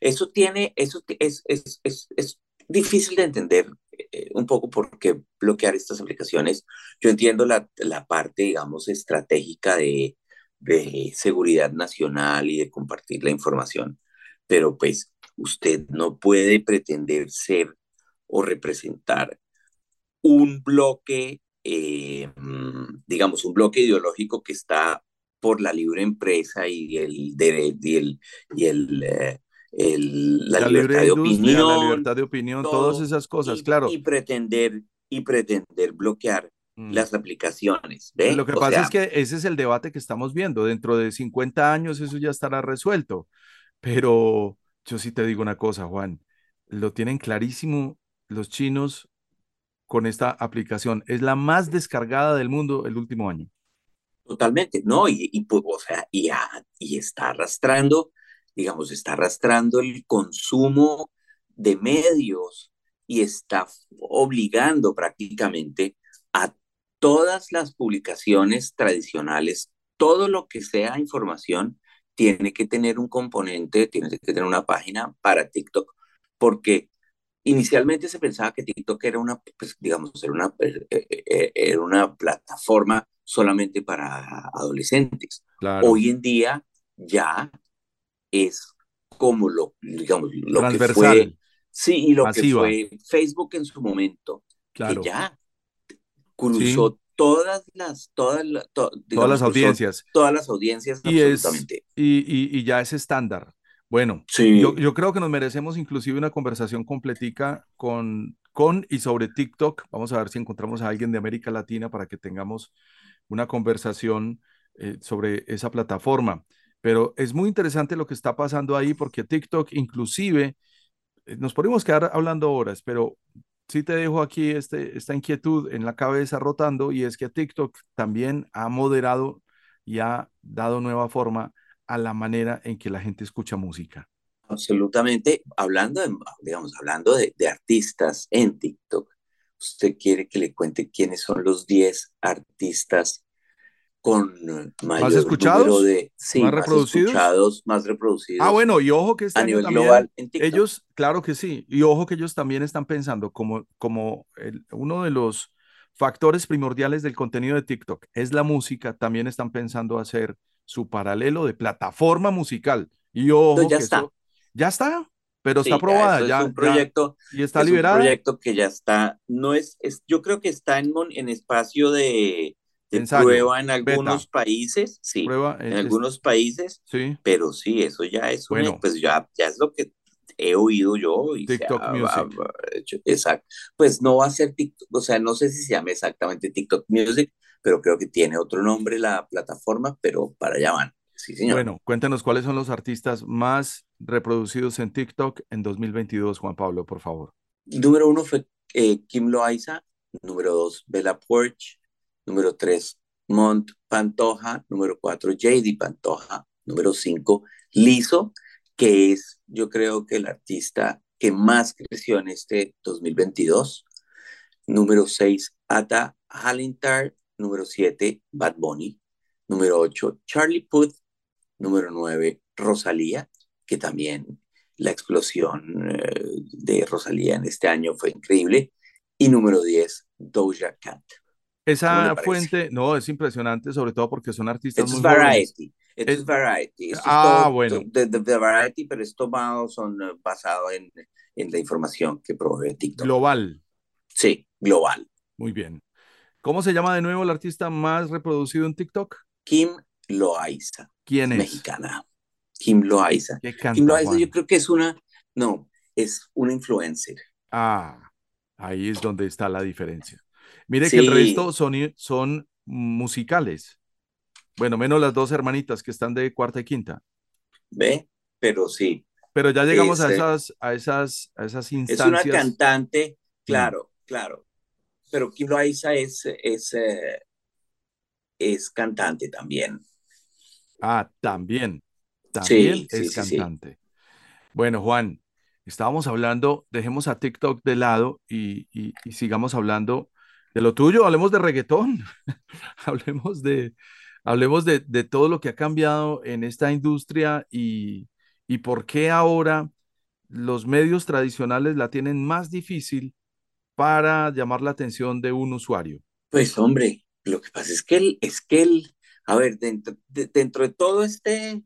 eso tiene, eso es, es, es, es difícil de entender eh, un poco por qué bloquear estas aplicaciones. Yo entiendo la, la parte, digamos, estratégica de, de seguridad nacional y de compartir la información, pero pues usted no puede pretender ser o representar un bloque eh, mm, digamos, un bloque ideológico que está por la libre empresa y el, y el, y el, eh, la, libertad de opinión, la libertad de opinión, todas esas cosas, claro. Y pretender, y pretender bloquear mm. las aplicaciones. ¿ve? Lo que pasa es que ese es el debate que estamos viendo. Dentro de 50 años eso ya estará resuelto. Pero yo sí te digo una cosa, Juan, lo tienen clarísimo los chinos con esta aplicación. Es la más descargada del mundo el último año. Totalmente, ¿no? Y, y, pues, o sea, y, y está arrastrando, digamos, está arrastrando el consumo de medios y está obligando prácticamente a todas las publicaciones tradicionales, todo lo que sea información, tiene que tener un componente, tiene que tener una página para TikTok, porque Inicialmente se pensaba que TikTok era una, pues, digamos, era una, eh, eh, eh, era una plataforma solamente para adolescentes. Hoy en día ya es como lo, digamos, lo que fue, sí, y lo que fue Facebook en su momento, claro. que ya cruzó todas las, todas, todas las audiencias. Todas las audiencias, y absolutamente. y, y, y, ya es estándar. Bueno, yo, yo, creo que nos merecemos inclusive una conversación completica con, con y sobre TikTok. Vamos a ver si encontramos a alguien de América Latina para que tengamos una conversación eh, sobre esa plataforma. Pero es muy interesante lo que está pasando ahí porque TikTok inclusive, eh, nos podemos quedar hablando horas, pero sí te dejo aquí este, esta inquietud en la cabeza rotando y es que TikTok también ha moderado y ha dado nueva forma a la manera en que la gente escucha música. Absolutamente. Hablando, de, digamos, hablando de, de artistas en TikTok, ¿usted quiere que le cuente quiénes son los 10 artistas con mayor ¿Más escuchados? número de sí, ¿Más más reproducidos? escuchados, más reproducidos Ah, bueno, y ojo que este a nivel también, global en TikTok? ellos, claro que sí, y ojo que ellos también están pensando como, como el- uno de los factores primordiales del contenido de TikTok es la música, también están pensando hacer su paralelo de plataforma musical. Y ojo ya que está. eso ya está, pero Sí, está ya, aprobada, eso ya, es un ya, proyecto, y está es un liberada. proyecto que ya está, no es, es yo creo que está en, mon- en espacio de, de Ensayo, prueba en beta. algunos países, sí, Prueba, en es- algunos países, sí, pero sí, eso ya es una, Bueno. pues ya, ya es lo que he oído yo y TikTok ha- Music. exacto. Pues no va a ser TikTok, o sea, no sé si se llama exactamente TikTok Music, pero creo que tiene otro nombre la plataforma, pero para allá van. Sí, señor. Bueno, cuéntanos cuáles son los artistas más reproducidos en TikTok en 2022, Juan Pablo, por favor. Número uno fue eh, Kim Loaiza, número dos Bella Porch, número tres Mont Pantoja, número cuatro JD Pantoja, número cinco Lizo, que es yo creo que el artista que más creció en este 2022. Número seis Ata Halintar, número siete Bad Bunny, número ocho Charlie Puth, número nueve Rosalía, que también la explosión eh, de Rosalía en este año fue increíble. Y número 10, Doja Cat. ¿Cómo le Esa fuente, no, es impresionante, sobre todo porque son artistas Esto muy. Variety. Esto Es- es Variety. Esto Ah, es todo bueno. de, de- de Variety, pero es tomado, son eh, basado en, en la información que provee TikTok. Global. sí, global. Muy bien. ¿Cómo se llama de nuevo el artista más reproducido en TikTok? Kim Loaiza, ¿Quién es? mexicana. Kim Loaiza. ¿Qué Kim canta, Loaiza Juan? yo creo que es una, no, es una influencer. Ah, ahí es donde está la diferencia. Mire que el resto son, musicales. Bueno, menos las dos hermanitas que están de cuarta y quinta. ¿Ve? Pero sí, Pero ya llegamos a Ese- esas, a esas, a esas es una instancias. cantante, claro, claro. Pero Kim Loaiza es, es, eh, es cantante también. Ah, también. También Sí, es sí, sí, sí. cantante. Bueno, Juan, estábamos hablando, dejemos a TikTok de lado y, y- y sigamos hablando de lo tuyo, hablemos de reggaetón, hablemos de, hablemos de, de todo lo que ha cambiado en esta industria y, y por qué ahora los medios tradicionales la tienen más difícil para llamar la atención de un usuario. Pues hombre, lo que pasa es que él, es que él, a ver, dentro de, dentro de todo este,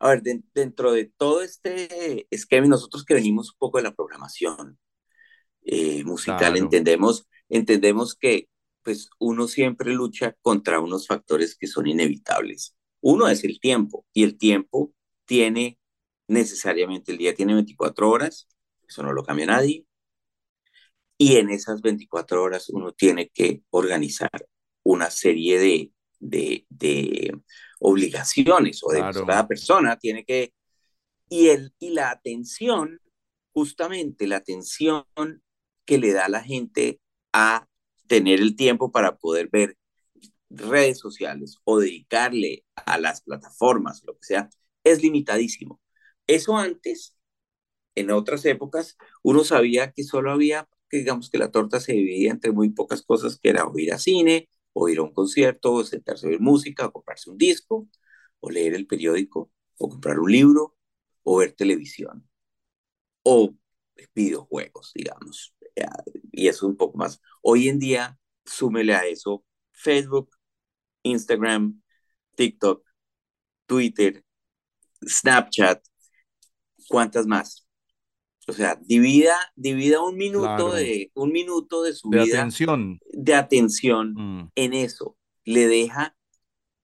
a ver, de- dentro de todo este esquema, nosotros que venimos un poco de la programación eh, musical, Claro. entendemos, entendemos que pues uno siempre lucha contra unos factores que son inevitables. Uno es el tiempo, y el tiempo tiene necesariamente, el día tiene 24 horas, eso no lo cambia nadie, y en esas 24 horas uno tiene que organizar una serie de, de, de obligaciones o de Claro. cada persona tiene que y el y la atención justamente la atención que le da la gente a tener el tiempo para poder ver redes sociales o dedicarle a las plataformas lo que sea es limitadísimo eso antes en otras épocas uno sabía que solo había que digamos que la torta se dividía entre muy pocas cosas, que era o ir a cine, o ir a un concierto, o sentarse a oír música, o comprarse un disco, o leer el periódico, o comprar un libro, o ver televisión, o videojuegos, digamos. Y eso un poco más. Hoy en día, súmele a eso Facebook, Instagram, TikTok, Twitter, Snapchat, ¿cuántas más? O sea, divida, divida un minuto Claro. de un minuto de su De vida atención. de atención Mm. en eso. Le deja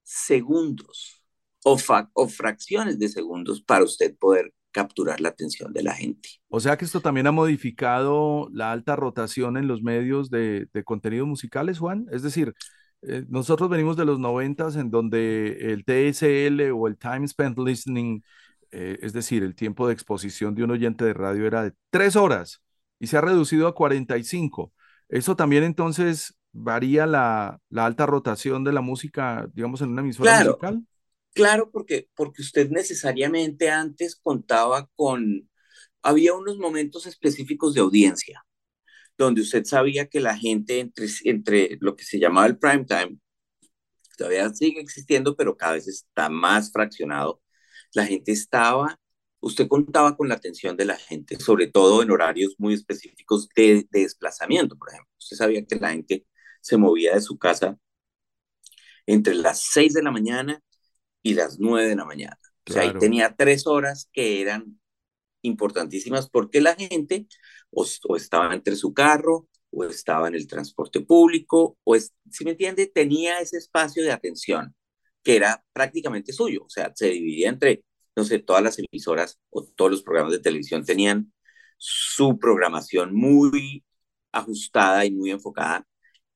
segundos o fracciones de segundos para usted poder capturar la atención de la gente. O sea que esto también ha modificado la alta rotación en los medios de, de contenidos musicales, Juan. Es decir, eh, nosotros venimos de los noventas en donde el TSL o el Time Spent Listening, eh, es decir, el tiempo de exposición de un oyente de radio era de tres horas y se ha reducido a 45. Eso también entonces varía la, la alta rotación de la música, digamos, en una emisora Claro. musical. Claro, porque, porque usted necesariamente antes contaba con, había unos momentos específicos de audiencia, donde usted sabía que la gente entre, entre lo que se llamaba el prime time, todavía sigue existiendo, pero cada vez está más fraccionado, la gente estaba, usted contaba con la atención de la gente, sobre todo en horarios muy específicos de, de desplazamiento, por ejemplo. Usted sabía que la gente se movía de su casa entre las 6 de la mañana y las 9 de la mañana. O sea, ahí tenía tres horas que eran importantísimas porque la gente o, estaba entre su carro o estaba en el transporte público o, si me entiende, tenía ese espacio de atención que era prácticamente suyo. O sea, se dividía entre, no sé, todas las emisoras o todos los programas de televisión tenían su programación muy ajustada y muy enfocada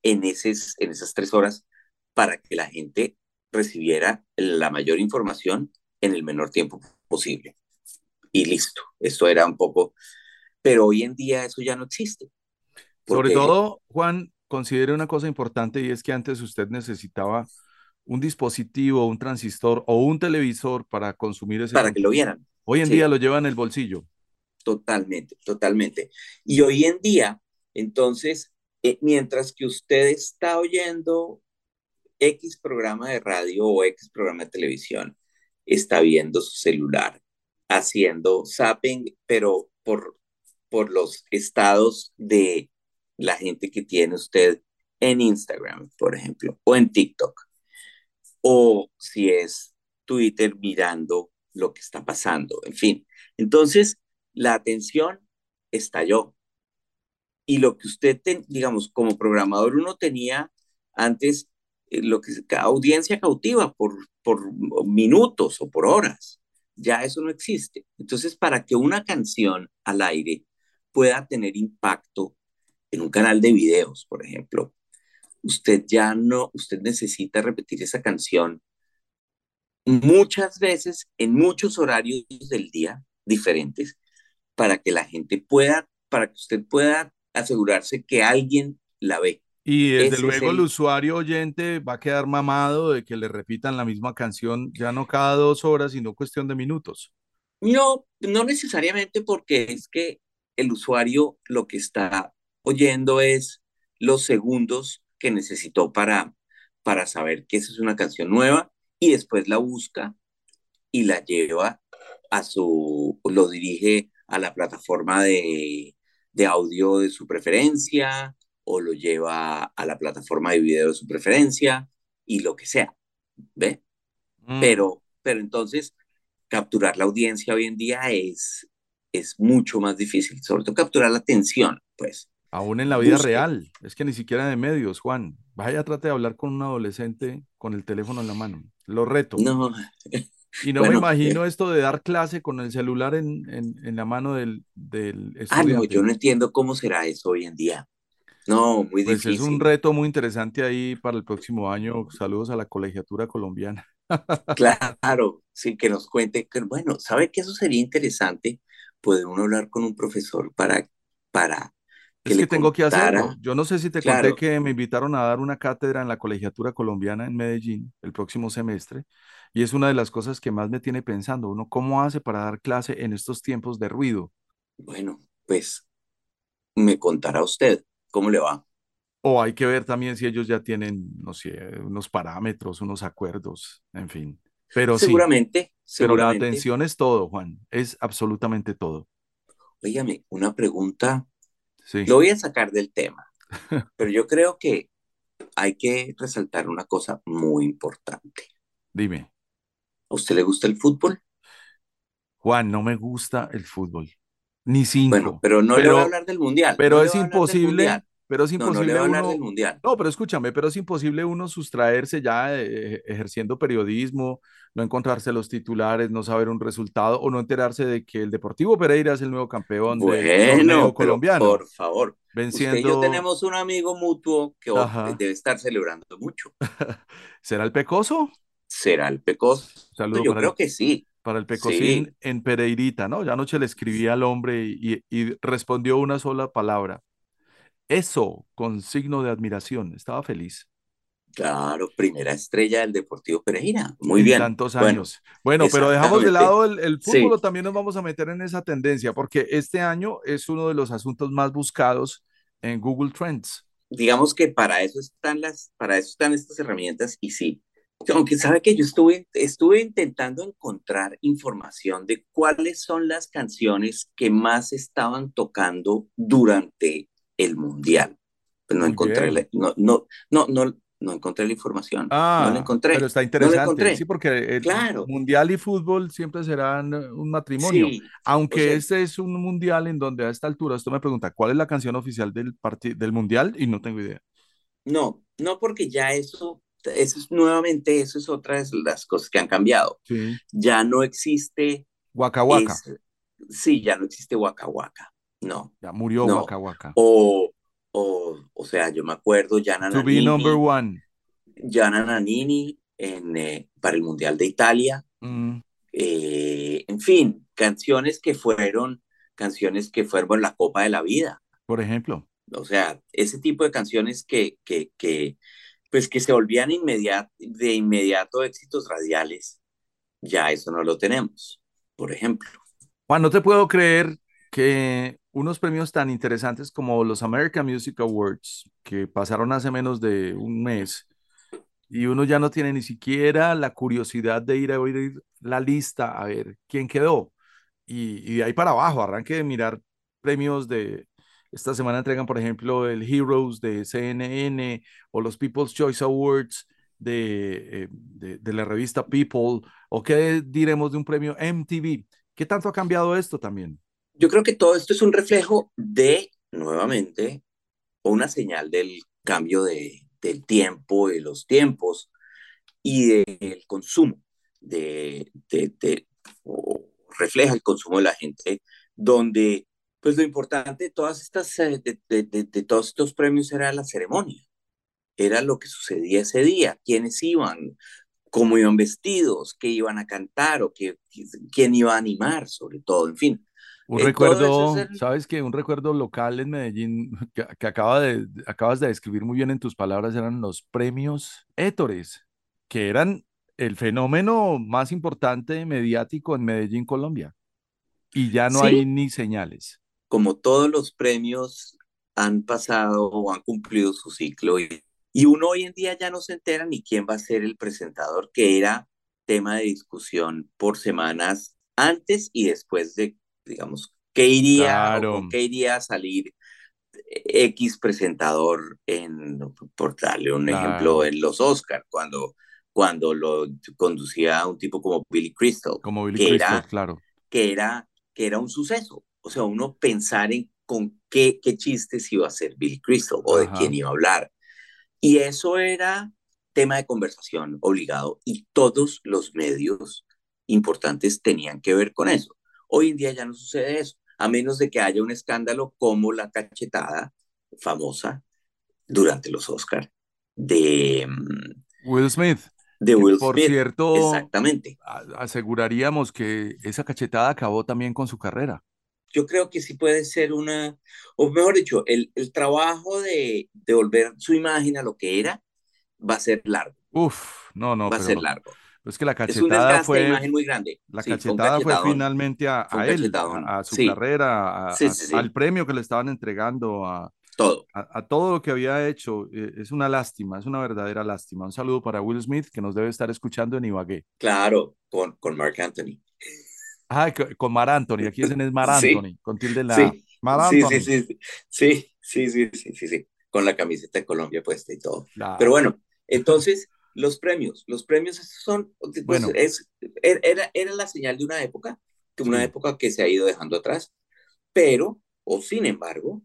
en, eses, en esas tres horas para que la gente recibiera la mayor información en el menor tiempo posible. Y listo, esto era un poco, pero hoy en día eso ya no existe. Sobre todo, Juan, considere una cosa importante y es que antes usted necesitaba un dispositivo, un transistor o un televisor para consumir ese. Para que lo vieran. Hoy en día lo lleva en el bolsillo. Totalmente, totalmente. Y hoy en día, entonces, eh, mientras que usted está oyendo X programa de radio o X programa de televisión, está viendo su celular, haciendo zapping, pero por, por los estados de la gente que tiene usted en Instagram, por ejemplo, o en TikTok, o si es Twitter mirando lo que está pasando, en fin. Entonces, la atención estalló. Y lo que usted, digamos, como programador uno tenía antes eh, lo que audiencia cautiva por, por minutos o por horas. Ya eso no existe. Entonces, para que una canción al aire pueda tener impacto en un canal de videos, por ejemplo, usted ya no, usted necesita repetir esa canción muchas veces en muchos horarios del día diferentes para que la gente pueda, para que usted pueda asegurarse que alguien la ve. Y desde luego el... usuario oyente va a quedar mamado de que le repitan la misma canción ya no cada dos horas, sino cuestión de minutos. No, no necesariamente porque es que el usuario lo que está oyendo es los segundos que necesitó para, para saber que esa es una canción nueva y después la busca y la lleva a su, lo dirige a la plataforma de, de audio de su preferencia o lo lleva a la plataforma de video de su preferencia y lo que sea, ¿ve? Mm. Pero, pero entonces capturar la audiencia hoy en día es, es mucho más difícil, sobre todo capturar la atención, pues. Aún en la vida real, es que ni siquiera de medios, Juan. Vaya, trate de hablar con un adolescente con el teléfono en la mano. Lo reto. No. Y no me imagino eh esto de dar clase con el celular en, en, en la mano del, del estudiante. Ah, no, yo no entiendo cómo será eso hoy en día. No, muy pues difícil. es un reto muy interesante ahí para el próximo año. Saludos a la colegiatura colombiana. Claro, sí, que nos cuente. Que, bueno, ¿sabe que eso sería interesante? Poder uno hablar con un profesor para, para es que tengo que hacerlo. Yo no sé si te conté que me invitaron a dar una cátedra en la colegiatura colombiana en Medellín el próximo semestre y es una de las cosas que más me tiene pensando, uno, ¿cómo hace para dar clase en estos tiempos de ruido? Bueno, pues me contará usted cómo le va. O hay que ver también si ellos ya tienen, no sé, unos parámetros, unos acuerdos, en fin. Pero seguramente, sí, pero la atención es todo, Juan, es absolutamente todo. Óigame, una pregunta lo voy a sacar del tema, pero yo creo que hay que resaltar una cosa muy importante. Dime. ¿A usted le gusta el fútbol? Juan, no me gusta el fútbol. Ni cinco. Bueno, pero no le voy a hablar del mundial. Pero es imposible. Pero es imposible. No, no uno... del mundial. No, pero escúchame, pero es imposible uno sustraerse ya eh, ejerciendo periodismo, no encontrarse los titulares, no saber un resultado o no enterarse de que el Deportivo Pereira es el nuevo campeón bueno, del torneo colombiano. Por favor. Venciendo... Usted y yo tenemos un amigo mutuo que Ajá. debe estar celebrando mucho. ¿Será el Pecoso? ¿Será el Pecoso? Saludos yo creo el... que sí. Para el Pecosín sí. en Pereirita, ¿no? Ya anoche le escribí al hombre y, y respondió una sola palabra. Eso, con signo de admiración. Estaba feliz. Claro, primera estrella del Deportivo Pereira. Muy bien. Tantos años. Bueno, pero dejamos de lado el, fútbol, o también nos vamos a meter en esa tendencia, porque este año es uno de los asuntos más buscados en Google Trends. Digamos que para eso están las, para eso están estas herramientas y sí. Aunque sabe que yo estuve, estuve intentando encontrar información de cuáles son las canciones que más estaban tocando durante el mundial. Pero no encontré, no, no, no, no, no encontré la información. Ah, no la encontré. Pero está interesante. sí, porque el claro. mundial y fútbol siempre serán un matrimonio. Aunque este es un mundial en donde a esta altura, esto me pregunta, ¿cuál es la canción oficial del, del mundial? Y no tengo idea. No, no porque ya eso, eso es nuevamente, eso es otra de las cosas que han cambiado. Sí. Ya no existe. Waka Waka. sí, ya no existe Waka Waka. No. Ya murió no. Waka Waka. O o, o sea, yo me acuerdo, Gianna To be number one. Gianna Nannini en, eh, para el Mundial de Italia. Mm. Eh, en fin, canciones que fueron, canciones que fueron la Copa de la Vida. Por ejemplo. O sea, ese tipo de canciones que, que, que pues que se volvían de inmediato éxitos radiales, ya eso no lo tenemos, por ejemplo. Juan, no te puedo creer que unos premios tan interesantes como los American Music Awards, que pasaron hace menos de un mes, y uno ya no tiene ni siquiera la curiosidad de ir a oír la lista a ver quién quedó. Y, de ahí para abajo, arranque de mirar premios de... Esta semana entregan, por ejemplo, el Heroes de CNN o los People's Choice Awards de, eh, de la revista People, o qué diremos de un premio MTV. ¿Qué tanto ha cambiado esto también? Yo creo que todo esto es un reflejo de, nuevamente, una señal del cambio de, del tiempo, de los tiempos y del consumo, de, de, refleja el consumo de la gente, donde pues lo importante de todas estas, eh, de, de, todos estos premios era la ceremonia, era lo que sucedía ese día, quiénes iban, cómo iban vestidos, qué iban a cantar o qué, quién iba a animar, sobre todo, en fin. Un recuerdo, ¿sabes qué? Un recuerdo local en Medellín que, que, acaba de, acabas de describir muy bien en tus palabras eran los premios Hétores, que eran el fenómeno más importante mediático en Medellín, Colombia. Y ya no hay ni señales. Como todos los premios han pasado o han cumplido su ciclo y, y uno hoy en día ya no se entera ni quién va a ser el presentador, que era tema de discusión por semanas antes y después de digamos, ¿qué iría, qué iría a salir X presentador en, por darle un ejemplo, en los Oscars, cuando, cuando lo conducía un tipo como Billy Crystal. Como Billy que Crystal, era, claro. Que era, que era un suceso. O sea, uno pensar en con qué, qué chistes iba a hacer Billy Crystal o de quién iba a hablar. Y eso era tema de conversación obligado y todos los medios importantes tenían que ver con eso. Hoy en día ya no sucede eso, a menos de que haya un escándalo como la cachetada famosa durante los Oscars de mm, Will Smith. De Will por Smith. cierto, exactamente. Aseguraríamos que esa cachetada acabó también con su carrera. Yo creo que sí puede ser una, o mejor dicho, el, el trabajo de, de volver su imagen a lo que era va a ser largo. Uf, no, no. Va a ser largo. Es que la cachetada fue. imagen muy grande. La cachetada fue finalmente a, él, a, su carrera, al premio que le estaban entregando, a todo. A, todo lo que había hecho. Eh, es una lástima, es una verdadera lástima. Un saludo para Will Smith, que nos debe estar escuchando en Ibagué. Claro, con, con Mark Anthony. Ah, con Mar Anthony, aquí dicen es Mar Anthony, con tilde la sí. Mar Anthony. Sí, sí, sí, sí, sí, sí, sí, sí, sí, con la camiseta de Colombia puesta y todo. Pero bueno, entonces los premios, los premios son, pues, bueno. es, er, era, era la señal de una época, de una época que se ha ido dejando atrás, pero, o sin embargo,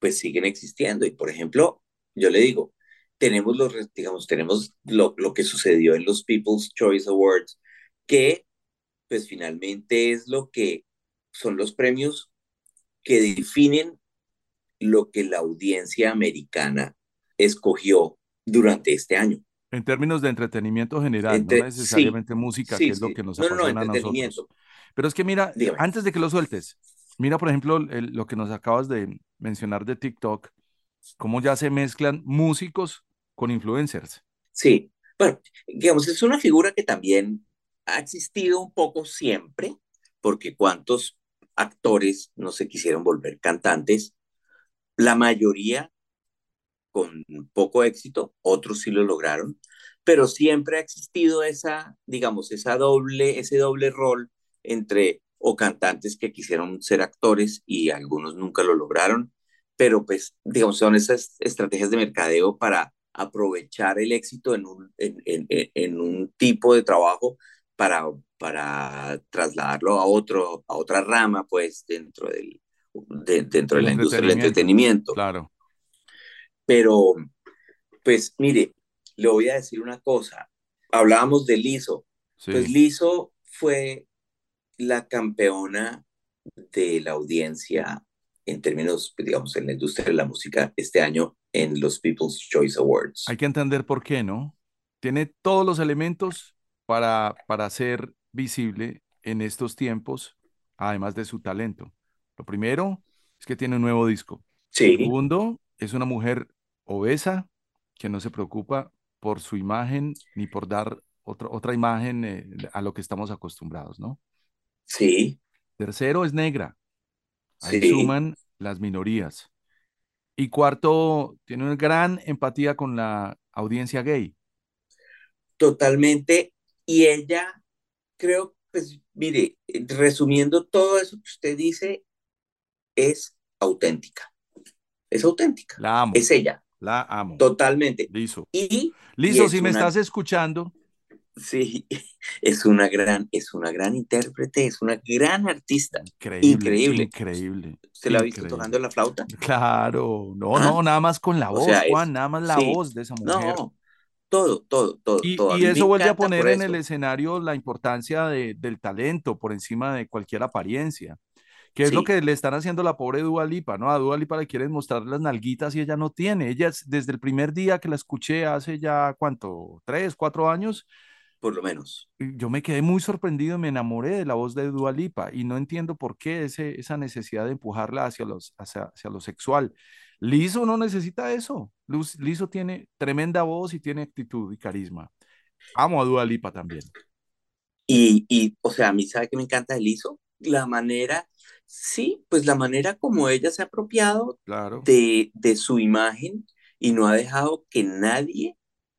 pues siguen existiendo. Y por ejemplo, yo le digo, tenemos los, digamos, tenemos lo, lo que sucedió en los People's Choice Awards, que pues finalmente es lo que son los premios que definen lo que la audiencia americana escogió durante este año. En términos de entretenimiento general, no necesariamente música, que es lo que nos apasiona a nosotros. Pero es que mira, antes de que lo sueltes, mira, por ejemplo, lo que nos acabas de mencionar de TikTok, cómo ya se mezclan músicos con influencers. Sí, bueno, digamos, es una figura que también ha existido un poco siempre, porque cuántos actores no se quisieron volver cantantes, la mayoría con poco éxito, otros sí lo lograron, pero siempre ha existido esa, digamos, esa doble, ese doble rol entre o cantantes que quisieron ser actores y algunos nunca lo lograron, pero pues, digamos, son esas estrategias de mercadeo para aprovechar el éxito en un, en, en, en un tipo de trabajo para, para trasladarlo a, otro, a otra rama, pues, dentro, del, de, dentro de la industria del entretenimiento. Claro. Pero, pues, mire, le voy a decir una cosa. Hablábamos de Lizo. Pues Lizo fue la campeona de la audiencia en términos, digamos, en la industria de la música este año en los People's Choice Awards. Hay que entender por qué, ¿no? Tiene todos los elementos para, para ser visible en estos tiempos, además de su talento. Lo primero es que tiene un nuevo disco. Sí. Segundo, es una mujer obesa que no se preocupa por su imagen ni por dar otra, otra imagen eh, a lo que estamos acostumbrados, ¿no? Sí. Tercero, es negra. Ahí suman las minorías. Y cuarto, tiene una gran empatía con la audiencia gay. Totalmente. Y ella, creo, pues mire, resumiendo todo eso que usted dice, es auténtica. Es auténtica. La amo. Es ella. La amo. Totalmente. Liso. Y, Liso, si me estás escuchando, Sí, es una gran, es una gran intérprete, es una gran artista. Increíble. Increíble. Increíble. ¿Se la ha visto tocando la flauta? Claro, no, no, nada más con la voz, Juan, nada más la voz de esa mujer. No, todo, todo, todo. Y, todo. y eso vuelve a poner en el escenario la importancia de, del talento por encima de cualquier apariencia. Que es lo que le están haciendo la pobre Dua Lipa, ¿no? A Dua Lipa le quieren mostrar las nalguitas y ella no tiene. Ella, desde el primer día que la escuché hace ya, ¿cuánto? ¿Tres, cuatro años? por lo menos. Yo me quedé muy sorprendido, me enamoré de la voz de Dua Lipa y no entiendo por qué ese, esa necesidad de empujarla hacia, los, hacia, hacia lo sexual. Lizo no necesita eso. Lizo tiene tremenda voz y tiene actitud y carisma. Amo a Dua Lipa también. Y, y o sea, a mí, ¿sabe que me encanta de Lizo? La manera, sí, pues la manera como ella se ha apropiado claro. de, de su imagen y no ha dejado que nadie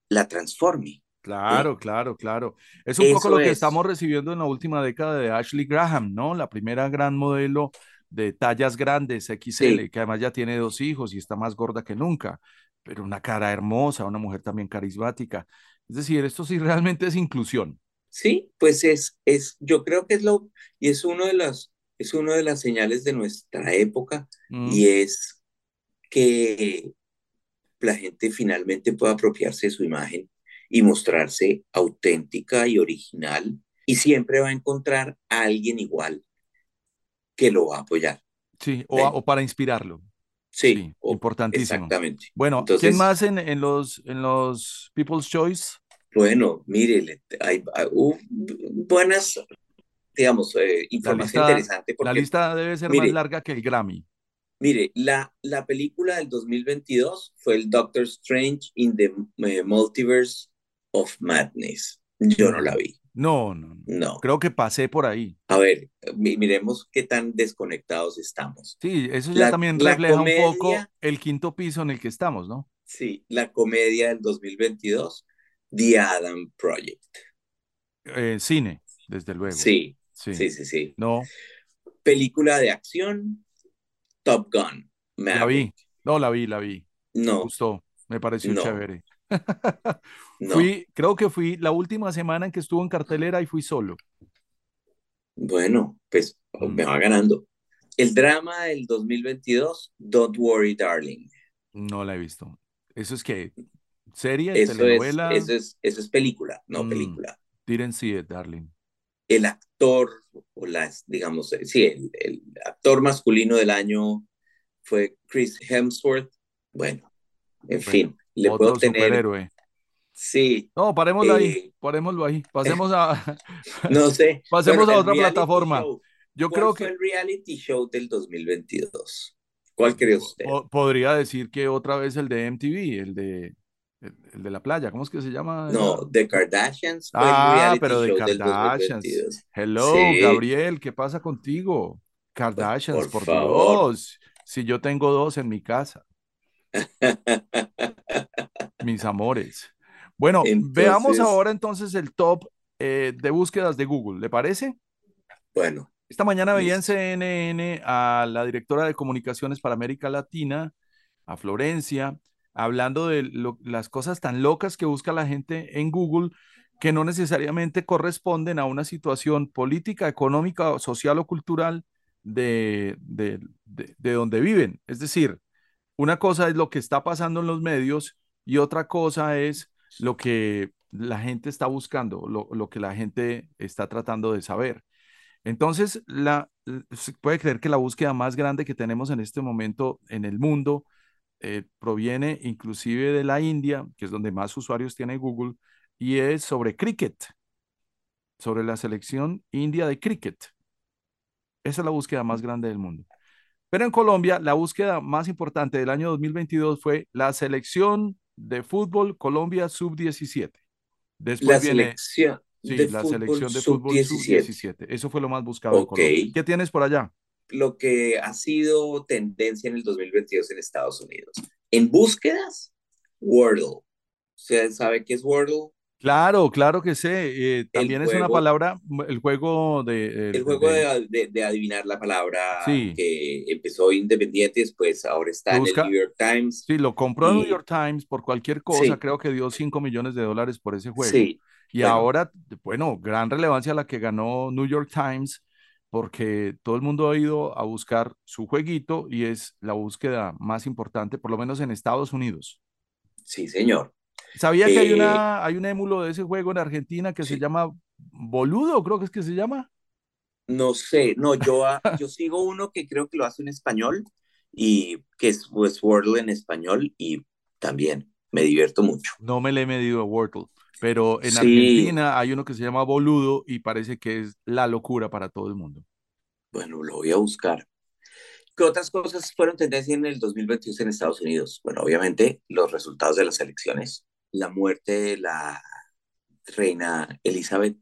la transforme. Claro, claro, claro. Es un poco lo que estamos recibiendo en la última década de Ashley Graham, ¿no? La primera gran modelo de tallas grandes, XL, que además ya tiene dos hijos y está más gorda que nunca, pero una cara hermosa, una mujer también carismática. Es decir, esto sí realmente es inclusión. Sí, pues es, es, yo creo que es lo, y es uno de las, es una de las señales de nuestra época, Mm. y es que la gente finalmente pueda apropiarse de su imagen y mostrarse auténtica y original y siempre va a encontrar a alguien igual que lo va a apoyar. Sí, o, a- o para inspirarlo. Sí, o- importantísimo. Exactamente. Bueno, Entonces- ¿quién más en, en los, en los People's Choice? Bueno, mire, hay, hay- hubo buenas, digamos, eh, La información lista, interesante la porque, lista debe ser mire, más larga que el Grammy. Mire, la, la película del 2022 fue el Doctor Strange in the eh, Multiverse of Madness. Yo no la vi. No, no, no. No. Creo que pasé por ahí. A ver, mi- miremos qué tan desconectados estamos. Sí, eso ya La- también la refleja un poco comedia- el quinto piso en el que estamos, ¿no? Sí, la comedia del 2022, The Adam Project. Eh, cine, desde luego. Sí, Sí. sí, sí, sí. No, Película de acción, Top Gun. la vi. No, la vi, la vi. Me No, gustó. Me pareció No. chévere. no. Fui, creo que fui la última semana en que estuvo en cartelera y fui solo. Bueno, pues Mm. me va ganando. El drama del 2022, Don't Worry, Darling. No la he visto. Eso es que serie, Eso es, eso es, eso es película, no Mm. película. Didn't see it, darling. El actor, o las, digamos, eh, sí, el, el actor masculino del año fue Chris Hemsworth. Bueno, en Bueno, fin, le Otro puedo tener, superhéroe. sí, No, parémoslo ahí, eh, parémoslo ahí. Pasemos a, no sé. pasemos Bueno, a otra plataforma. show. Yo ¿Cuál creo fue que el reality show del 2022? ¿Cuál cree usted? po- podría decir que otra vez el de MTV, el de El, de la playa, ¿cómo es que se llama? No, The Kardashians. ah, pero The Kardashians. Hello, Gabriel, ¿qué pasa contigo? Kardashians, por, Dios. Si yo tengo dos en mi casa. Mis amores. Bueno, veamos ahora entonces el top eh, de búsquedas de Google, ¿le parece? Bueno. Esta mañana veía en CNN a la directora de comunicaciones para América Latina, a Florencia, hablando de las cosas tan locas que busca la gente en Google que no necesariamente corresponden a una situación política, económica, social o cultural de, de, de, donde viven. Es decir, una cosa es lo que está pasando en los medios y otra cosa es lo que la gente está buscando, lo, lo que la gente está tratando de saber. Entonces, la, se puede creer que la búsqueda más grande que tenemos en este momento en el mundo eh, proviene inclusive de la India, que es donde más usuarios tiene Google, y es sobre cricket, sobre la selección india de cricket. Esa es la búsqueda más grande del mundo. Pero en Colombia, la búsqueda más importante del año 2022 fue la selección de fútbol Colombia sub-17. Después la selección. Sí, la selección de fútbol sub-17. Eso fue lo más buscado en Colombia. ¿Qué tienes por allá? Lo que ha sido tendencia en el 2022 en Estados Unidos. En búsquedas, Wordle. ¿Usted sabe qué es Wordle? Claro, claro que sé. Eh, también es una palabra, el juego de... el juego de, adivinar la palabra que empezó independiente, después ahora está en el New York Times. Sí, lo compró en el New York Times por cualquier cosa, creo que dio 5 millones de dólares por ese juego. Sí. Y ahora, bueno, gran relevancia la que ganó New York Times, porque todo el mundo ha ido a buscar su jueguito y es la búsqueda más importante, por lo menos en Estados Unidos. Sí, señor. ¿Sabía que hay, una, hay un émulo de ese juego en Argentina que se llama Boludo, creo que es que se llama? No sé, no, yo, yo sigo uno que creo que lo hace en español y que es Wordle en español y también me divierto mucho. No me le he medido a Wordle. Pero en Argentina hay uno que se llama Boludo y parece que es la locura para todo el mundo. Bueno, lo voy a buscar. ¿Qué otras cosas fueron tendencia en el 2022 en Estados Unidos? Bueno, obviamente los resultados de las elecciones. La muerte de la reina Elizabeth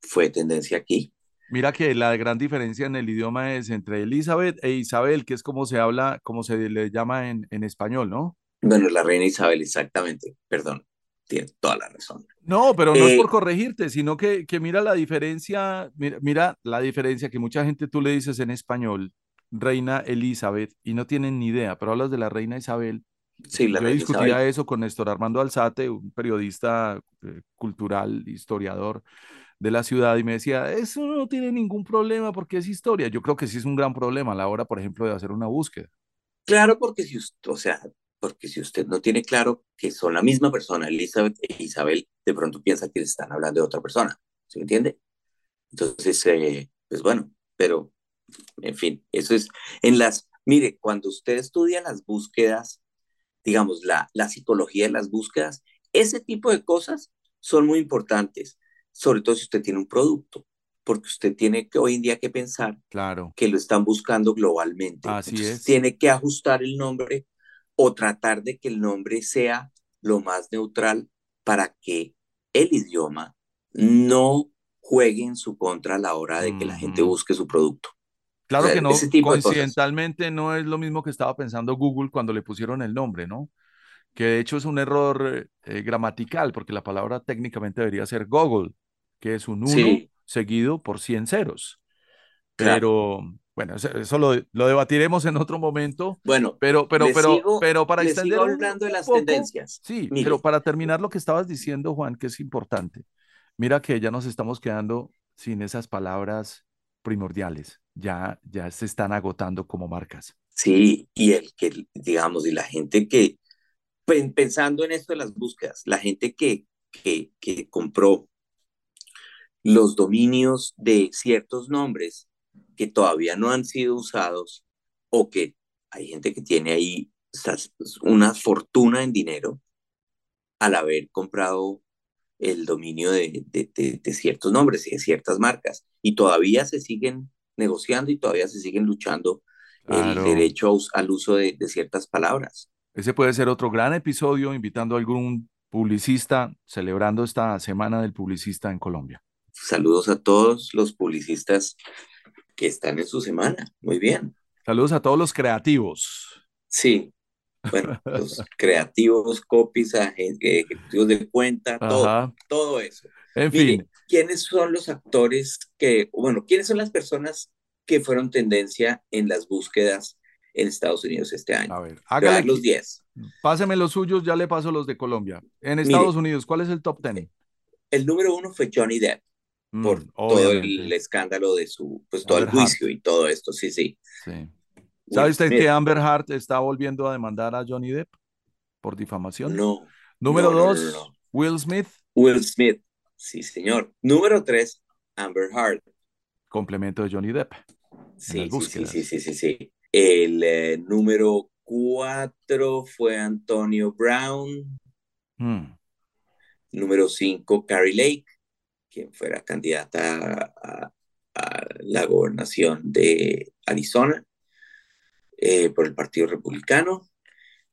fue tendencia aquí. Mira que la gran diferencia en el idioma es entre Elizabeth e Isabel, que es como se habla, como se le llama en, en español, ¿no? Bueno, la reina Isabel, exactamente, perdón tiene toda la razón. No, pero no es eh, por corregirte, sino que, que mira la diferencia, mira, mira, la diferencia que mucha gente tú le dices en español, reina Elizabeth, y no tienen ni idea, pero hablas de la reina Isabel. Sí, la Yo discutía eso con Néstor Armando Alzate, un periodista eh, cultural, historiador de la ciudad, y me decía, eso no tiene ningún problema porque es historia. Yo creo que sí es un gran problema a la hora, por ejemplo, de hacer una búsqueda. Claro, porque si o sea, porque si usted no tiene claro que son la misma persona, Elizabeth e Isabel, de pronto piensa que están hablando de otra persona, ¿se entiende? Entonces, eh, pues bueno, pero, en fin, eso es, en las, mire, cuando usted estudia las búsquedas, digamos, la, la psicología de las búsquedas, ese tipo de cosas son muy importantes, sobre todo si usted tiene un producto, porque usted tiene que hoy en día que pensar claro. que lo están buscando globalmente. Así es. Tiene que ajustar el nombre o tratar de que el nombre sea lo más neutral para que el idioma no juegue en su contra a la hora de que la gente busque su producto. Claro que no, coincidentalmente no es lo mismo que estaba pensando Google cuando le pusieron el nombre, ¿no? Que de hecho es un error eh, gramatical, porque la palabra técnicamente debería ser Google, que es un 1 seguido por 100 ceros. Pero, bueno, eso lo, lo, debatiremos en otro momento. Bueno, pero, pero, pero, pero para extender hablando de las tendencias. Sí, pero para terminar lo que estabas diciendo, Juan, que es importante. Mira que ya nos estamos quedando sin esas palabras primordiales. Ya, ya se están agotando como marcas. Sí, y el que, digamos, y la gente que, pensando en esto de las búsquedas, la gente que, que, que compró los dominios de ciertos nombres que todavía no han sido usados o que hay gente que tiene ahí una fortuna en dinero al haber comprado el dominio de, de, ciertos nombres y de ciertas marcas. Y todavía se siguen negociando y todavía se siguen luchando el derecho al uso de, ciertas palabras. Ese puede ser otro gran episodio, invitando a algún publicista, celebrando esta semana del publicista en Colombia. Saludos a todos los publicistas que están en su semana. Muy bien. Saludos a todos los creativos. Sí. Bueno, los creativos, copies, ejecutivos de cuenta, todo, todo eso. En fin. ¿Quiénes son los actores que, bueno, quiénes son las personas que fueron tendencia en las búsquedas en Estados Unidos este año? A ver, hágale los 10. Páseme los suyos, ya le paso los de Colombia. En Estados Unidos, ¿cuál es el top 10? El número uno fue Johnny Depp por mm, todo el, escándalo de su, pues todo el juicio y todo esto, sí, sí. sí. ¿Sabe usted que Amber Hart está volviendo a demandar a Johnny Depp por difamación? No. Número dos, Will Smith. Will Smith, sí, señor. Número tres, Amber Hart. Complemento de Johnny Depp. Sí, sí, sí, sí, sí, sí, El eh, número cuatro fue Antonio Brown. Hmm. Número cinco, Carrie Lake quien fuera candidata a, la gobernación de Arizona eh, por el Partido Republicano.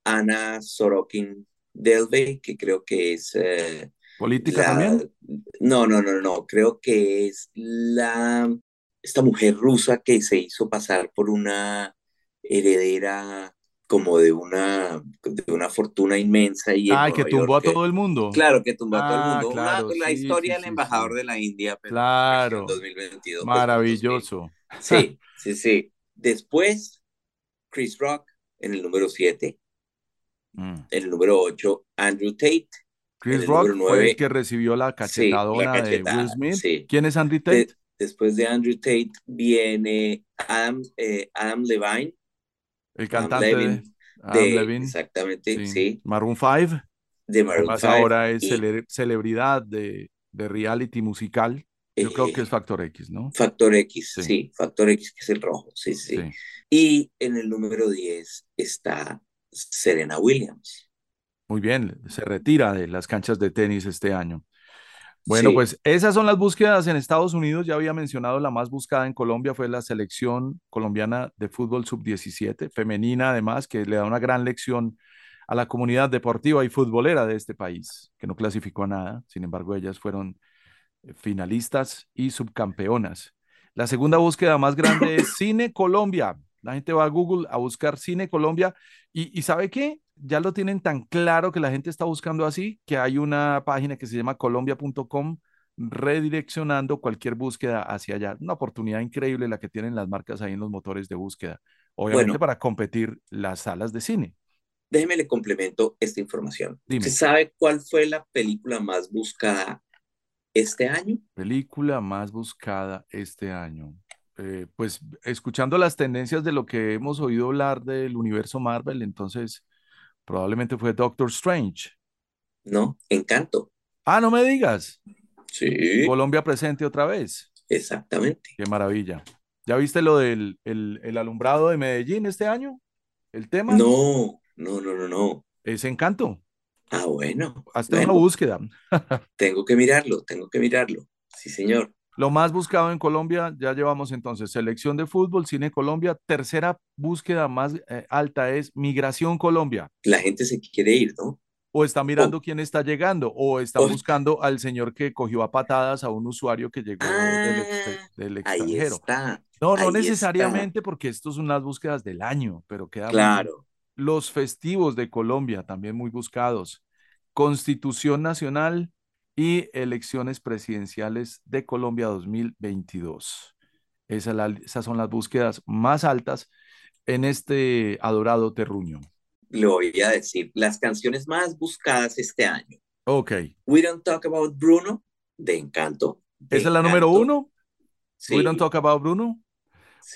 Ana Sorokin Delve, que creo que es... Eh, ¿Política también? No, no, no, no, creo que es la... Esta mujer rusa que se hizo pasar por una heredera como de una, de una fortuna inmensa. Y ah, que tumbó a todo el mundo. Claro, que tumbó a todo el ah, mundo. la historia del embajador de la India. Pero claro. 2022. Pues, Maravilloso. Sí, sí, sí. Después, Chris Rock en el número 7. Mm. En el número 8, Andrew Tate. Chris Rock fue el que recibió la cachetadona de Will Smith. ¿Quién es Andrew Tate? después de Andrew Tate viene Adam, eh, Adam Levine el cantante de, Levin, Exactamente, sí. Maroon 5. De Maroon Además, ahora es celebridad de, de, reality musical. Yo creo que es Factor X, ¿no? Factor X, sí. Factor X, que es el rojo, sí, sí, Y en el número 10 está Serena Williams. Muy bien, se retira de las canchas de tenis este año. Bueno, pues esas son las búsquedas en Estados Unidos. Ya había mencionado la más buscada en Colombia fue la selección colombiana de fútbol sub-17, femenina además, que le da una gran lección a la comunidad deportiva y futbolera de este país, que no clasificó a nada. Sin embargo, ellas fueron eh, finalistas y subcampeonas. La segunda búsqueda más grande es Cine Colombia. La gente va a Google a buscar Cine Colombia y, y ¿sabe qué? Ya lo tienen tan claro que la gente está buscando así, que hay una página que se llama colombia.com redireccionando cualquier búsqueda hacia allá. Una oportunidad increíble la que tienen las marcas ahí en los motores de búsqueda, obviamente para competir las salas de cine. Déjeme le complemento esta información. ¿Se sabe cuál fue la película más buscada este año? Película más buscada este año. Eh, pues escuchando las tendencias de lo que hemos oído hablar del universo Marvel, entonces Probablemente fue Doctor Strange. No, Encanto. Ah, no me digas. Sí. Colombia presente otra vez. Exactamente. Qué maravilla. ¿Ya viste lo del el, alumbrado de Medellín este año? ¿El tema? No, no, no, no, no. Es Encanto. Ah, bueno. Hasta una búsqueda. tengo que mirarlo, tengo que mirarlo. Sí, señor. Lo más buscado en Colombia, ya llevamos entonces selección de fútbol, cine Colombia. Tercera búsqueda más eh, alta es migración Colombia. La gente se quiere ir, ¿no? O está mirando quién está llegando, o está buscando al señor que cogió a patadas a un usuario que llegó del, ah, extranjero. no, no necesariamente porque estos son las búsquedas del año, pero queda claro. Los festivos de Colombia también muy buscados. Constitución Nacional, y elecciones presidenciales de Colombia 2022. esas son las búsquedas más altas en este adorado terruño. Le voy a decir las canciones más buscadas este año. Ok. We Don't Talk About Bruno, de Encanto. ¿Esa es la número uno? Sí. We Don't Talk About Bruno.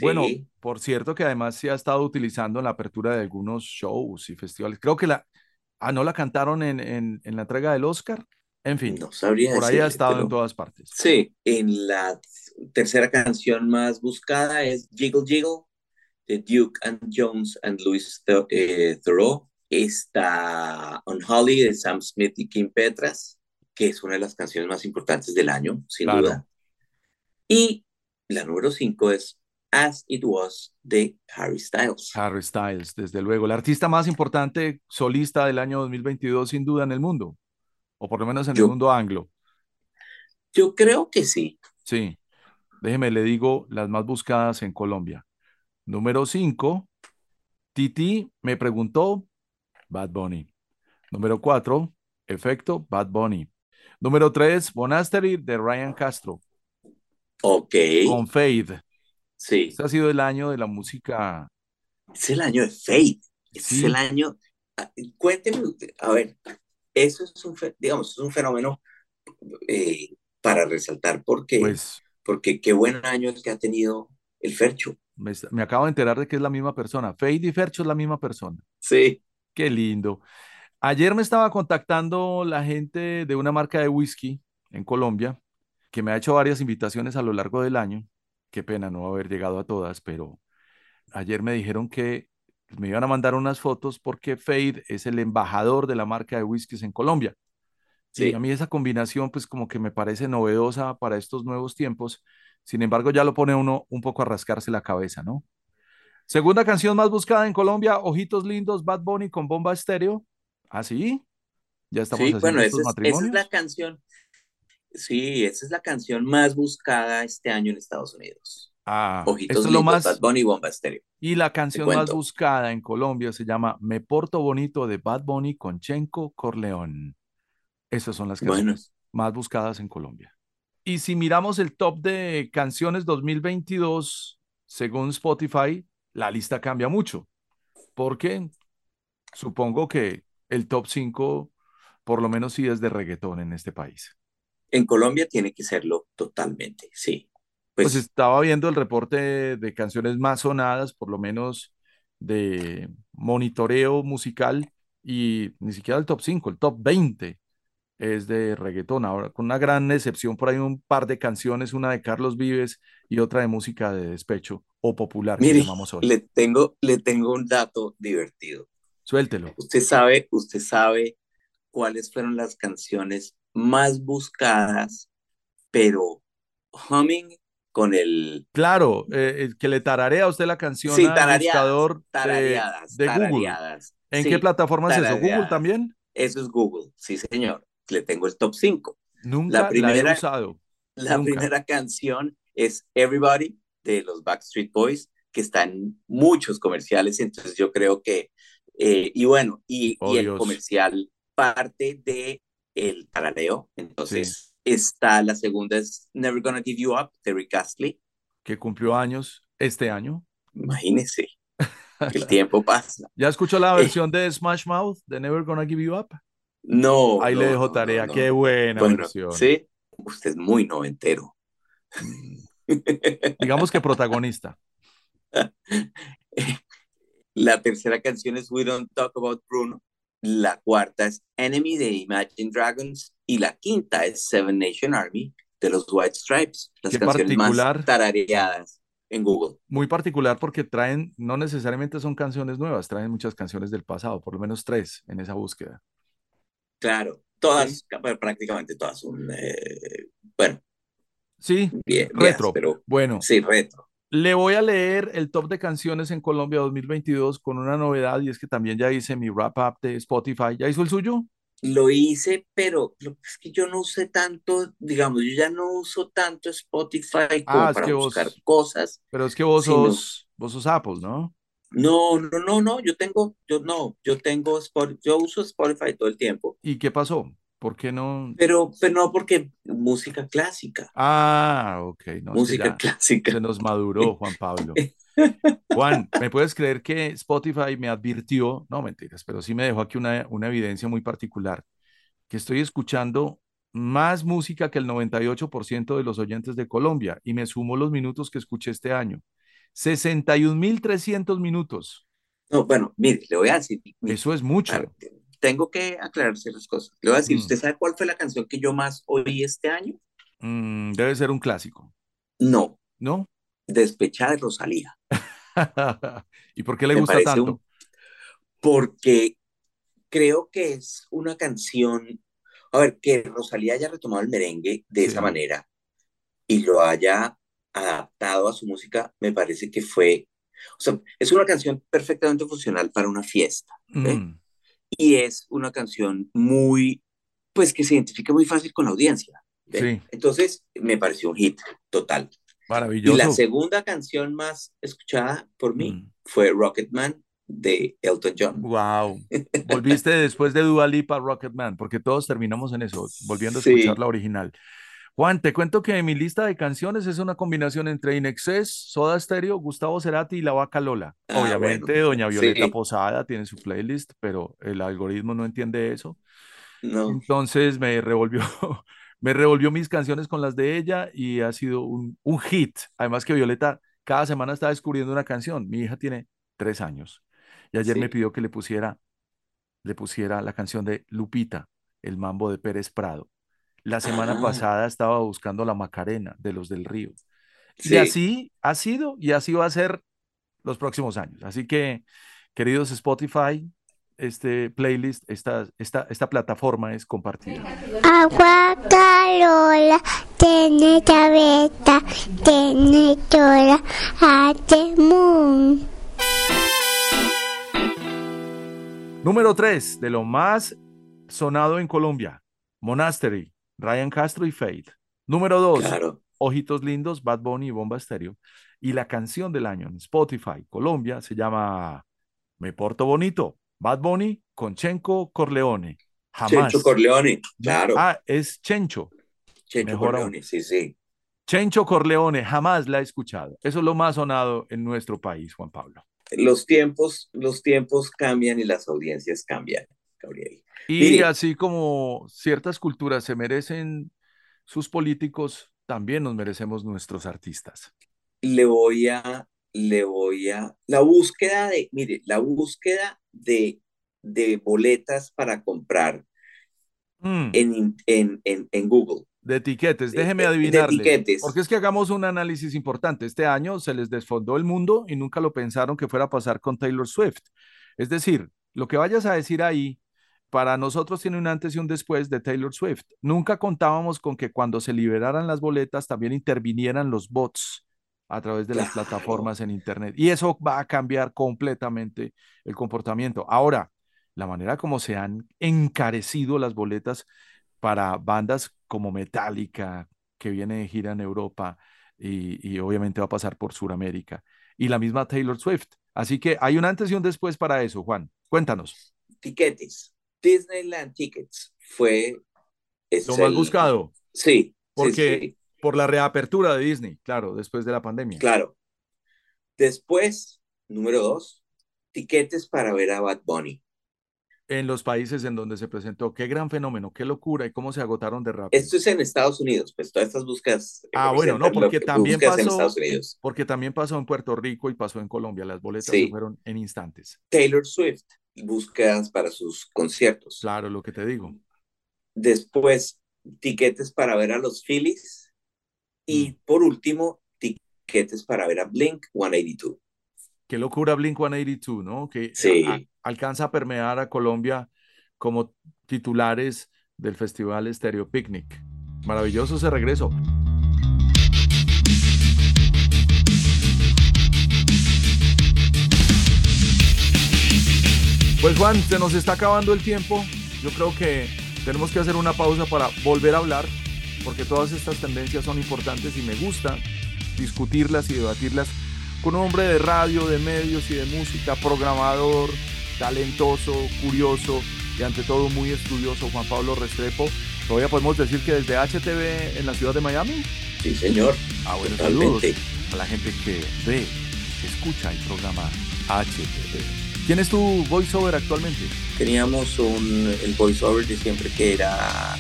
Bueno, por cierto que además se ha estado utilizando en la apertura de algunos shows y festivales. Creo que la... Ah, ¿no la cantaron en, en, en la entrega del Oscar? En fin, no sabría por ahí ha estado en todas partes. Sí, en la tercera canción más buscada es Jiggle Jiggle de Duke and Jones and Louis eh, Thoreau. Está On Holly de Sam Smith y Kim Petras, que es una de las canciones más importantes del año, sin duda. Y la número cinco es As It Was de Harry Styles. Harry Styles, desde luego. El artista más importante solista del año 2022, sin duda, en el mundo. O por lo menos en el mundo anglo. Yo creo que sí. Sí. Déjeme, le digo las más buscadas en Colombia. Número 5, Titi me preguntó, Bad Bunny. Número 4, Efecto, Bad Bunny. Número 3, Monastery de Ryan Castro. Ok. Con Fade. Sí. Este ha sido el año de la música. Es el año de Fade. Es el año. Ah, cuénteme, a ver, eso es un, digamos, es un fenómeno eh, para resaltar porque, pues, porque qué buen año el que ha tenido el Fercho. Me, me, acabo de enterar de que es la misma persona. Fade y Fercho es la misma persona. Sí. Qué lindo. Ayer me estaba contactando la gente de una marca de whisky en Colombia que me ha hecho varias invitaciones a lo largo del año. Qué pena no haber llegado a todas, pero ayer me dijeron que me iban a mandar unas fotos porque Fade es el embajador de la marca de whiskies en Colombia. Sí. Y a mí esa combinación pues como que me parece novedosa para estos nuevos tiempos. Sin embargo, ya lo pone uno un poco a rascarse la cabeza, ¿no? Segunda canción más buscada en Colombia, Ojitos Lindos, Bad Bunny con Bomba Estéreo. ¿Ah, sí? Ya estamos sí, haciendo bueno, estos esa es, matrimonios. esa es la canción. Sí, esa es la canción más buscada este año en Estados Unidos. Ah, Ojitos esto es lo más... Bad Bunny, Bomba Estéreo. Y la canción más buscada en Colombia se llama Me Porto Bonito de Bad Bunny con Chenko Corleón. Esas son las canciones Bueno. más buscadas en Colombia. Y si miramos el top de canciones 2022, según Spotify, la lista cambia mucho. Porque supongo que el top 5, por lo menos sí es de reggaetón en este país. En Colombia tiene que serlo totalmente, sí. Pues, Pues, estaba viendo el reporte de canciones más sonadas, por lo menos de monitoreo musical, y ni siquiera el top 5, el top 20 es de reggaetón. Ahora, con una gran excepción, por ahí un par de canciones, una de Carlos Vives y otra de música de despecho o popular, que mire, llamamos hoy. le tengo, le tengo un dato divertido. Suéltelo. Usted sabe, usted sabe cuáles fueron las canciones más buscadas, pero humming con el Claro, eh, eh, que le tararea a usted la canción Sí, al tarareadas, buscador de, tarareadas, de Google. ¿En Sí, qué plataforma es eso? ¿Google también? Eso es Google, sí, señor. Le tengo el top 5. Nunca la, primera- he usado. La Nunca. primera canción es Everybody de los Backstreet Boys, que está en muchos comerciales, entonces yo creo que, eh, y bueno, y, Oh, y el Dios. comercial parte de el tarareo, entonces está la segunda es Never Gonna Give You Up de Rick Astley, que cumplió años este año. imagínese, el tiempo pasa. ¿Ya escuchó la Eh. versión de Smash Mouth de Never Gonna Give You Up? No, Ahí no, le dejo no, tarea. no. Qué buena Bueno, versión. sí, usted es muy noventero. Digamos que protagonista. La tercera canción es We Don't Talk About Bruno. La cuarta es Enemy de Imagine Dragons. Y la quinta es Seven Nation Army de los White Stripes. Las Qué canciones particular. más tarareadas en Google. Muy particular porque traen, no necesariamente son canciones nuevas, traen muchas canciones del pasado, por lo menos tres en esa búsqueda. Claro, todas, prácticamente todas son, eh, bueno, Sí, bien, retro. pero Bueno, sí, retro. le voy a leer el top de canciones en Colombia 2022 con una novedad y es que también ya hice mi wrap up de Spotify. ¿Ya hizo el suyo? Lo hice, pero es que yo no usé tanto, digamos, yo ya no uso tanto Spotify como Ah, es para vos- buscar cosas. Pero es que vos sos, vos sos Apple, ¿no? No, no, no, no, yo tengo, yo no, yo tengo Spotify, yo uso Spotify todo el tiempo, ¿Y qué pasó? ¿Por qué no? pero, pero no porque música clásica, Ah, ok. No, es que música clásica. se nos maduró, Juan Pablo. Juan, ¿me puedes creer que Spotify me advirtió? No, mentiras, pero sí me dejó aquí una, una evidencia muy particular, que estoy escuchando más música que el 98% de los oyentes de Colombia y me sumo los minutos que escuché este año. 61.300 minutos. No, bueno, mire, le voy a decir, mire, Eso es mucho. ver, tengo que aclararse las cosas. Le voy a decir, Mm. ¿usted sabe cuál fue la canción que yo más oí este año? Mm, debe ser un clásico, No, ¿no? Despechada de Rosalía. ¿Y por qué le Me gusta tanto? un- porque creo que es una canción, a ver, que Rosalía haya retomado el merengue de Sí. esa manera y lo haya adaptado a su música, me parece que fue, o sea, es una canción perfectamente funcional para una fiesta. Mm. Y es una canción muy, pues que se identifica muy fácil con la audiencia. Sí. Entonces, me pareció un hit total. Maravilloso. Y la segunda canción más escuchada por mí mm. fue Rocketman de Elton John. Wow. Volviste después de Dua Lipa Rocketman, porque todos terminamos en eso, volviendo a escuchar la original. Juan, te cuento que mi lista de canciones es una combinación entre Inexcess, Soda Stereo, Gustavo Cerati y La Vaca Lola. Ah, Obviamente, Doña Violeta Posada tiene su playlist, pero el algoritmo no entiende eso. No. Entonces me revolvió, me revolvió mis canciones con las de ella y ha sido un, un hit. Además que Violeta cada semana está descubriendo una canción. Mi hija tiene tres años y ayer me pidió que le pusiera, le pusiera la canción de Lupita, el mambo de Pérez Prado. La semana ah. pasada estaba buscando la Macarena de los del Río. Y así ha sido y así va a ser los próximos años. Así que, queridos Spotify, este playlist, esta, esta, esta plataforma es compartida. Agua Carola, tiene cabeza, tiene chola, moon. Número 3, de lo más sonado en Colombia, Monastery. Ryan Castro y Fate. Número dos, Ojitos Lindos, Bad Bunny y Bomba Estéreo. Y la canción del año en Spotify, Colombia, se llama Me Porto Bonito, Bad Bunny con Chenco Corleone. Jamás. Chencho Corleone, claro. Ah, es Chencho. Chencho Corleone, sí, sí. Chencho Corleone, jamás la he escuchado. Eso es lo más sonado en nuestro país, Juan Pablo. Los tiempos, los tiempos cambian y las audiencias cambian, Gabriel. Y así como ciertas culturas se merecen sus políticos, también nos merecemos nuestros artistas. Le voy a, le voy a, la búsqueda de, mire, la búsqueda de, de boletas para comprar mm. en, en, en, en, Google. De etiquetes, déjeme adivinarle. Porque es que hagamos un análisis importante. Este año se les desfondó el mundo y nunca lo pensaron que fuera a pasar con Taylor Swift. Es decir, lo que vayas a decir ahí para nosotros tiene un antes y un después de Taylor Swift. Nunca contábamos con que cuando se liberaran las boletas también intervinieran los bots a través de las plataformas en Internet. Y eso va a cambiar completamente el comportamiento. Ahora, la manera como se han encarecido las boletas para bandas como Metallica, que viene de gira en Europa y, y obviamente va a pasar por Sudamérica, y la misma Taylor Swift. Así que hay un antes y un después para eso, Juan. Cuéntanos. Tiquetes. Disneyland Tickets fue... Lo más buscado. Sí. Porque por la reapertura de Disney, claro, después de la pandemia. Claro. Después, número dos, tiquetes para ver a Bad Bunny. En los países en donde se presentó, qué gran fenómeno, qué locura y cómo se agotaron de rápido. Esto es en Estados Unidos, pues todas estas búsquedas. Ah, bueno, no, porque también pasó. Porque también pasó en Puerto Rico y pasó en Colombia. Las boletas fueron en instantes. Taylor Swift búsquedas para sus conciertos. Claro, lo que te digo. Después, tiquetes para ver a los Phillies. Y mm. por último, tiquetes para ver a Blink 182. Qué locura Blink 182, ¿no? Que alcanza a permear a Colombia como titulares del Festival Stereo Picnic. Maravilloso ese regreso. Pues Juan, se nos está acabando el tiempo. Yo creo que tenemos que hacer una pausa para volver a hablar, porque todas estas tendencias son importantes y me gusta discutirlas y debatirlas con un hombre de radio, de medios y de música, programador, talentoso, curioso y ante todo muy estudioso, Juan Pablo Restrepo. Todavía podemos decir que desde HTV en la ciudad de Miami. Sí, señor. Ah, bueno, saludos a la gente que ve, escucha y programa HTV. ¿Quién es tu voiceover actualmente? Teníamos un, el voiceover de siempre que era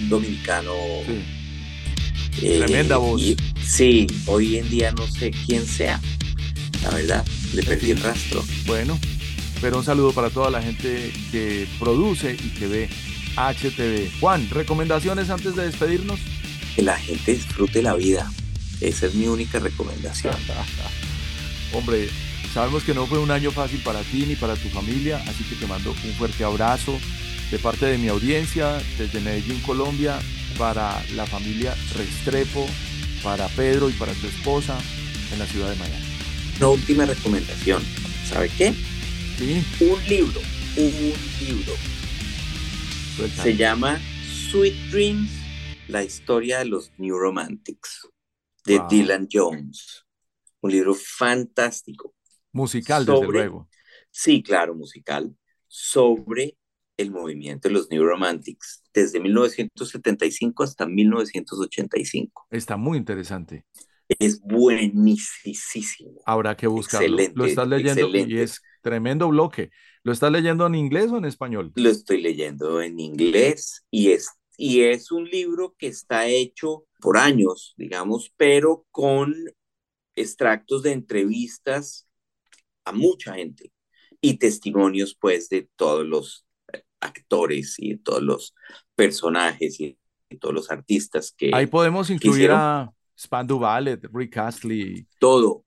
un dominicano. Sí. Eh, Tremenda voz. sí, hoy en día no sé quién sea. La verdad, le perdí el rastro. Bueno, pero un saludo para toda la gente que produce y que ve HTV. Juan, recomendaciones antes de despedirnos. Que la gente disfrute la vida. Esa es mi única recomendación. Hombre, Sabemos que no fue un año fácil para ti ni para tu familia, así que te mando un fuerte abrazo de parte de mi audiencia desde Medellín, Colombia, para la familia Restrepo para Pedro y para tu esposa en la ciudad de Miami? Una última recomendación. ¿Sabe qué? Sí. Un libro. Un libro. Suelta. Se llama Sweet Dreams, la historia de los New Romantics, de Wow. Dylan Jones. Un libro fantástico. Musical, desde sobre- luego. Sí, claro, musical, sobre el movimiento de los New Romantics, desde 1975 hasta 1985. Está muy interesante. Es buenísimo. Habrá que buscarlo. Excelente, Lo estás leyendo y excelente. es tremendo bloque. ¿Lo estás leyendo en inglés o en español? Lo estoy leyendo en inglés y es, y es un libro que está hecho por años, digamos, pero con extractos de entrevistas a mucha gente y testimonios, pues, de todos los actores y todos los personajes y todos los artistas que Ahí podemos incluir hicieron? a Spandu Ballet, Rick Astley, todo.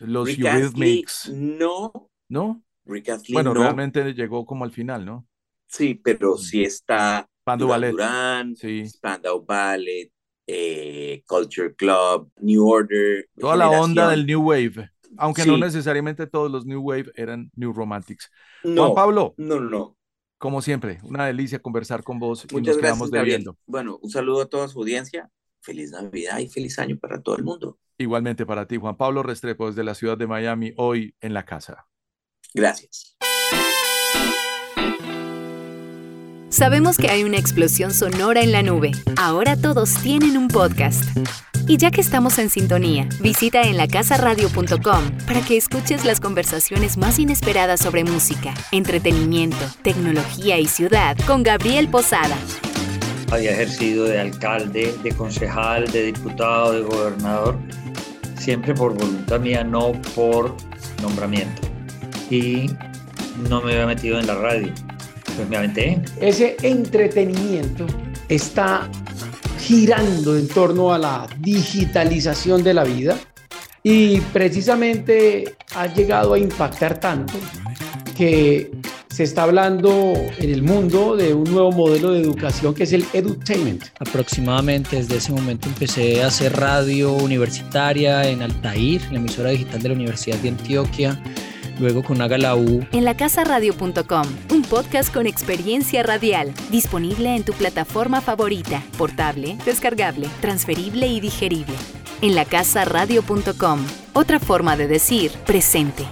los Rick Eurythmics, no, ¿no? Rick Astley Bueno, no, realmente llegó como al final, ¿no? sí, pero sí está Spandu Ballet. Duran, Sí. Spandau Ballet, eh, Culture Club, New Order, Toda la onda del New Wave. Aunque no Sí. necesariamente todos los New Wave eran New Romantics. No, Juan Pablo, no, no, no. Como siempre, una delicia conversar con vos y nos quedamos gracias, Gabriel. debiendo. Bueno, un saludo a toda su audiencia. Feliz Navidad y feliz año para todo el mundo. Igualmente para ti, Juan Pablo Restrepo, desde la ciudad de Miami, hoy en la casa. Gracias. Sabemos que hay una explosión sonora en la nube. Ahora todos tienen un podcast. Y ya que estamos en sintonía, visita en lacasaradio.com para que escuches las conversaciones más inesperadas sobre música, entretenimiento, tecnología y ciudad con Gabriel Posada. Había ejercido de alcalde, de concejal, de diputado, de gobernador, siempre por voluntad mía, no por nombramiento. Y no me había metido en la radio. Pues me aventé. Ese entretenimiento está girando en torno a la digitalización de la vida y precisamente ha llegado a impactar tanto que se está hablando en el mundo de un nuevo modelo de educación que es el edutainment. Aproximadamente desde ese momento empecé a hacer radio universitaria en Altair, la emisora digital de la Universidad de Antioquia, luego con Haga la U. En un podcast con experiencia radial, disponible en tu plataforma favorita, portable, descargable, transferible y digerible. En lacasaradio.com, otra forma de decir presente.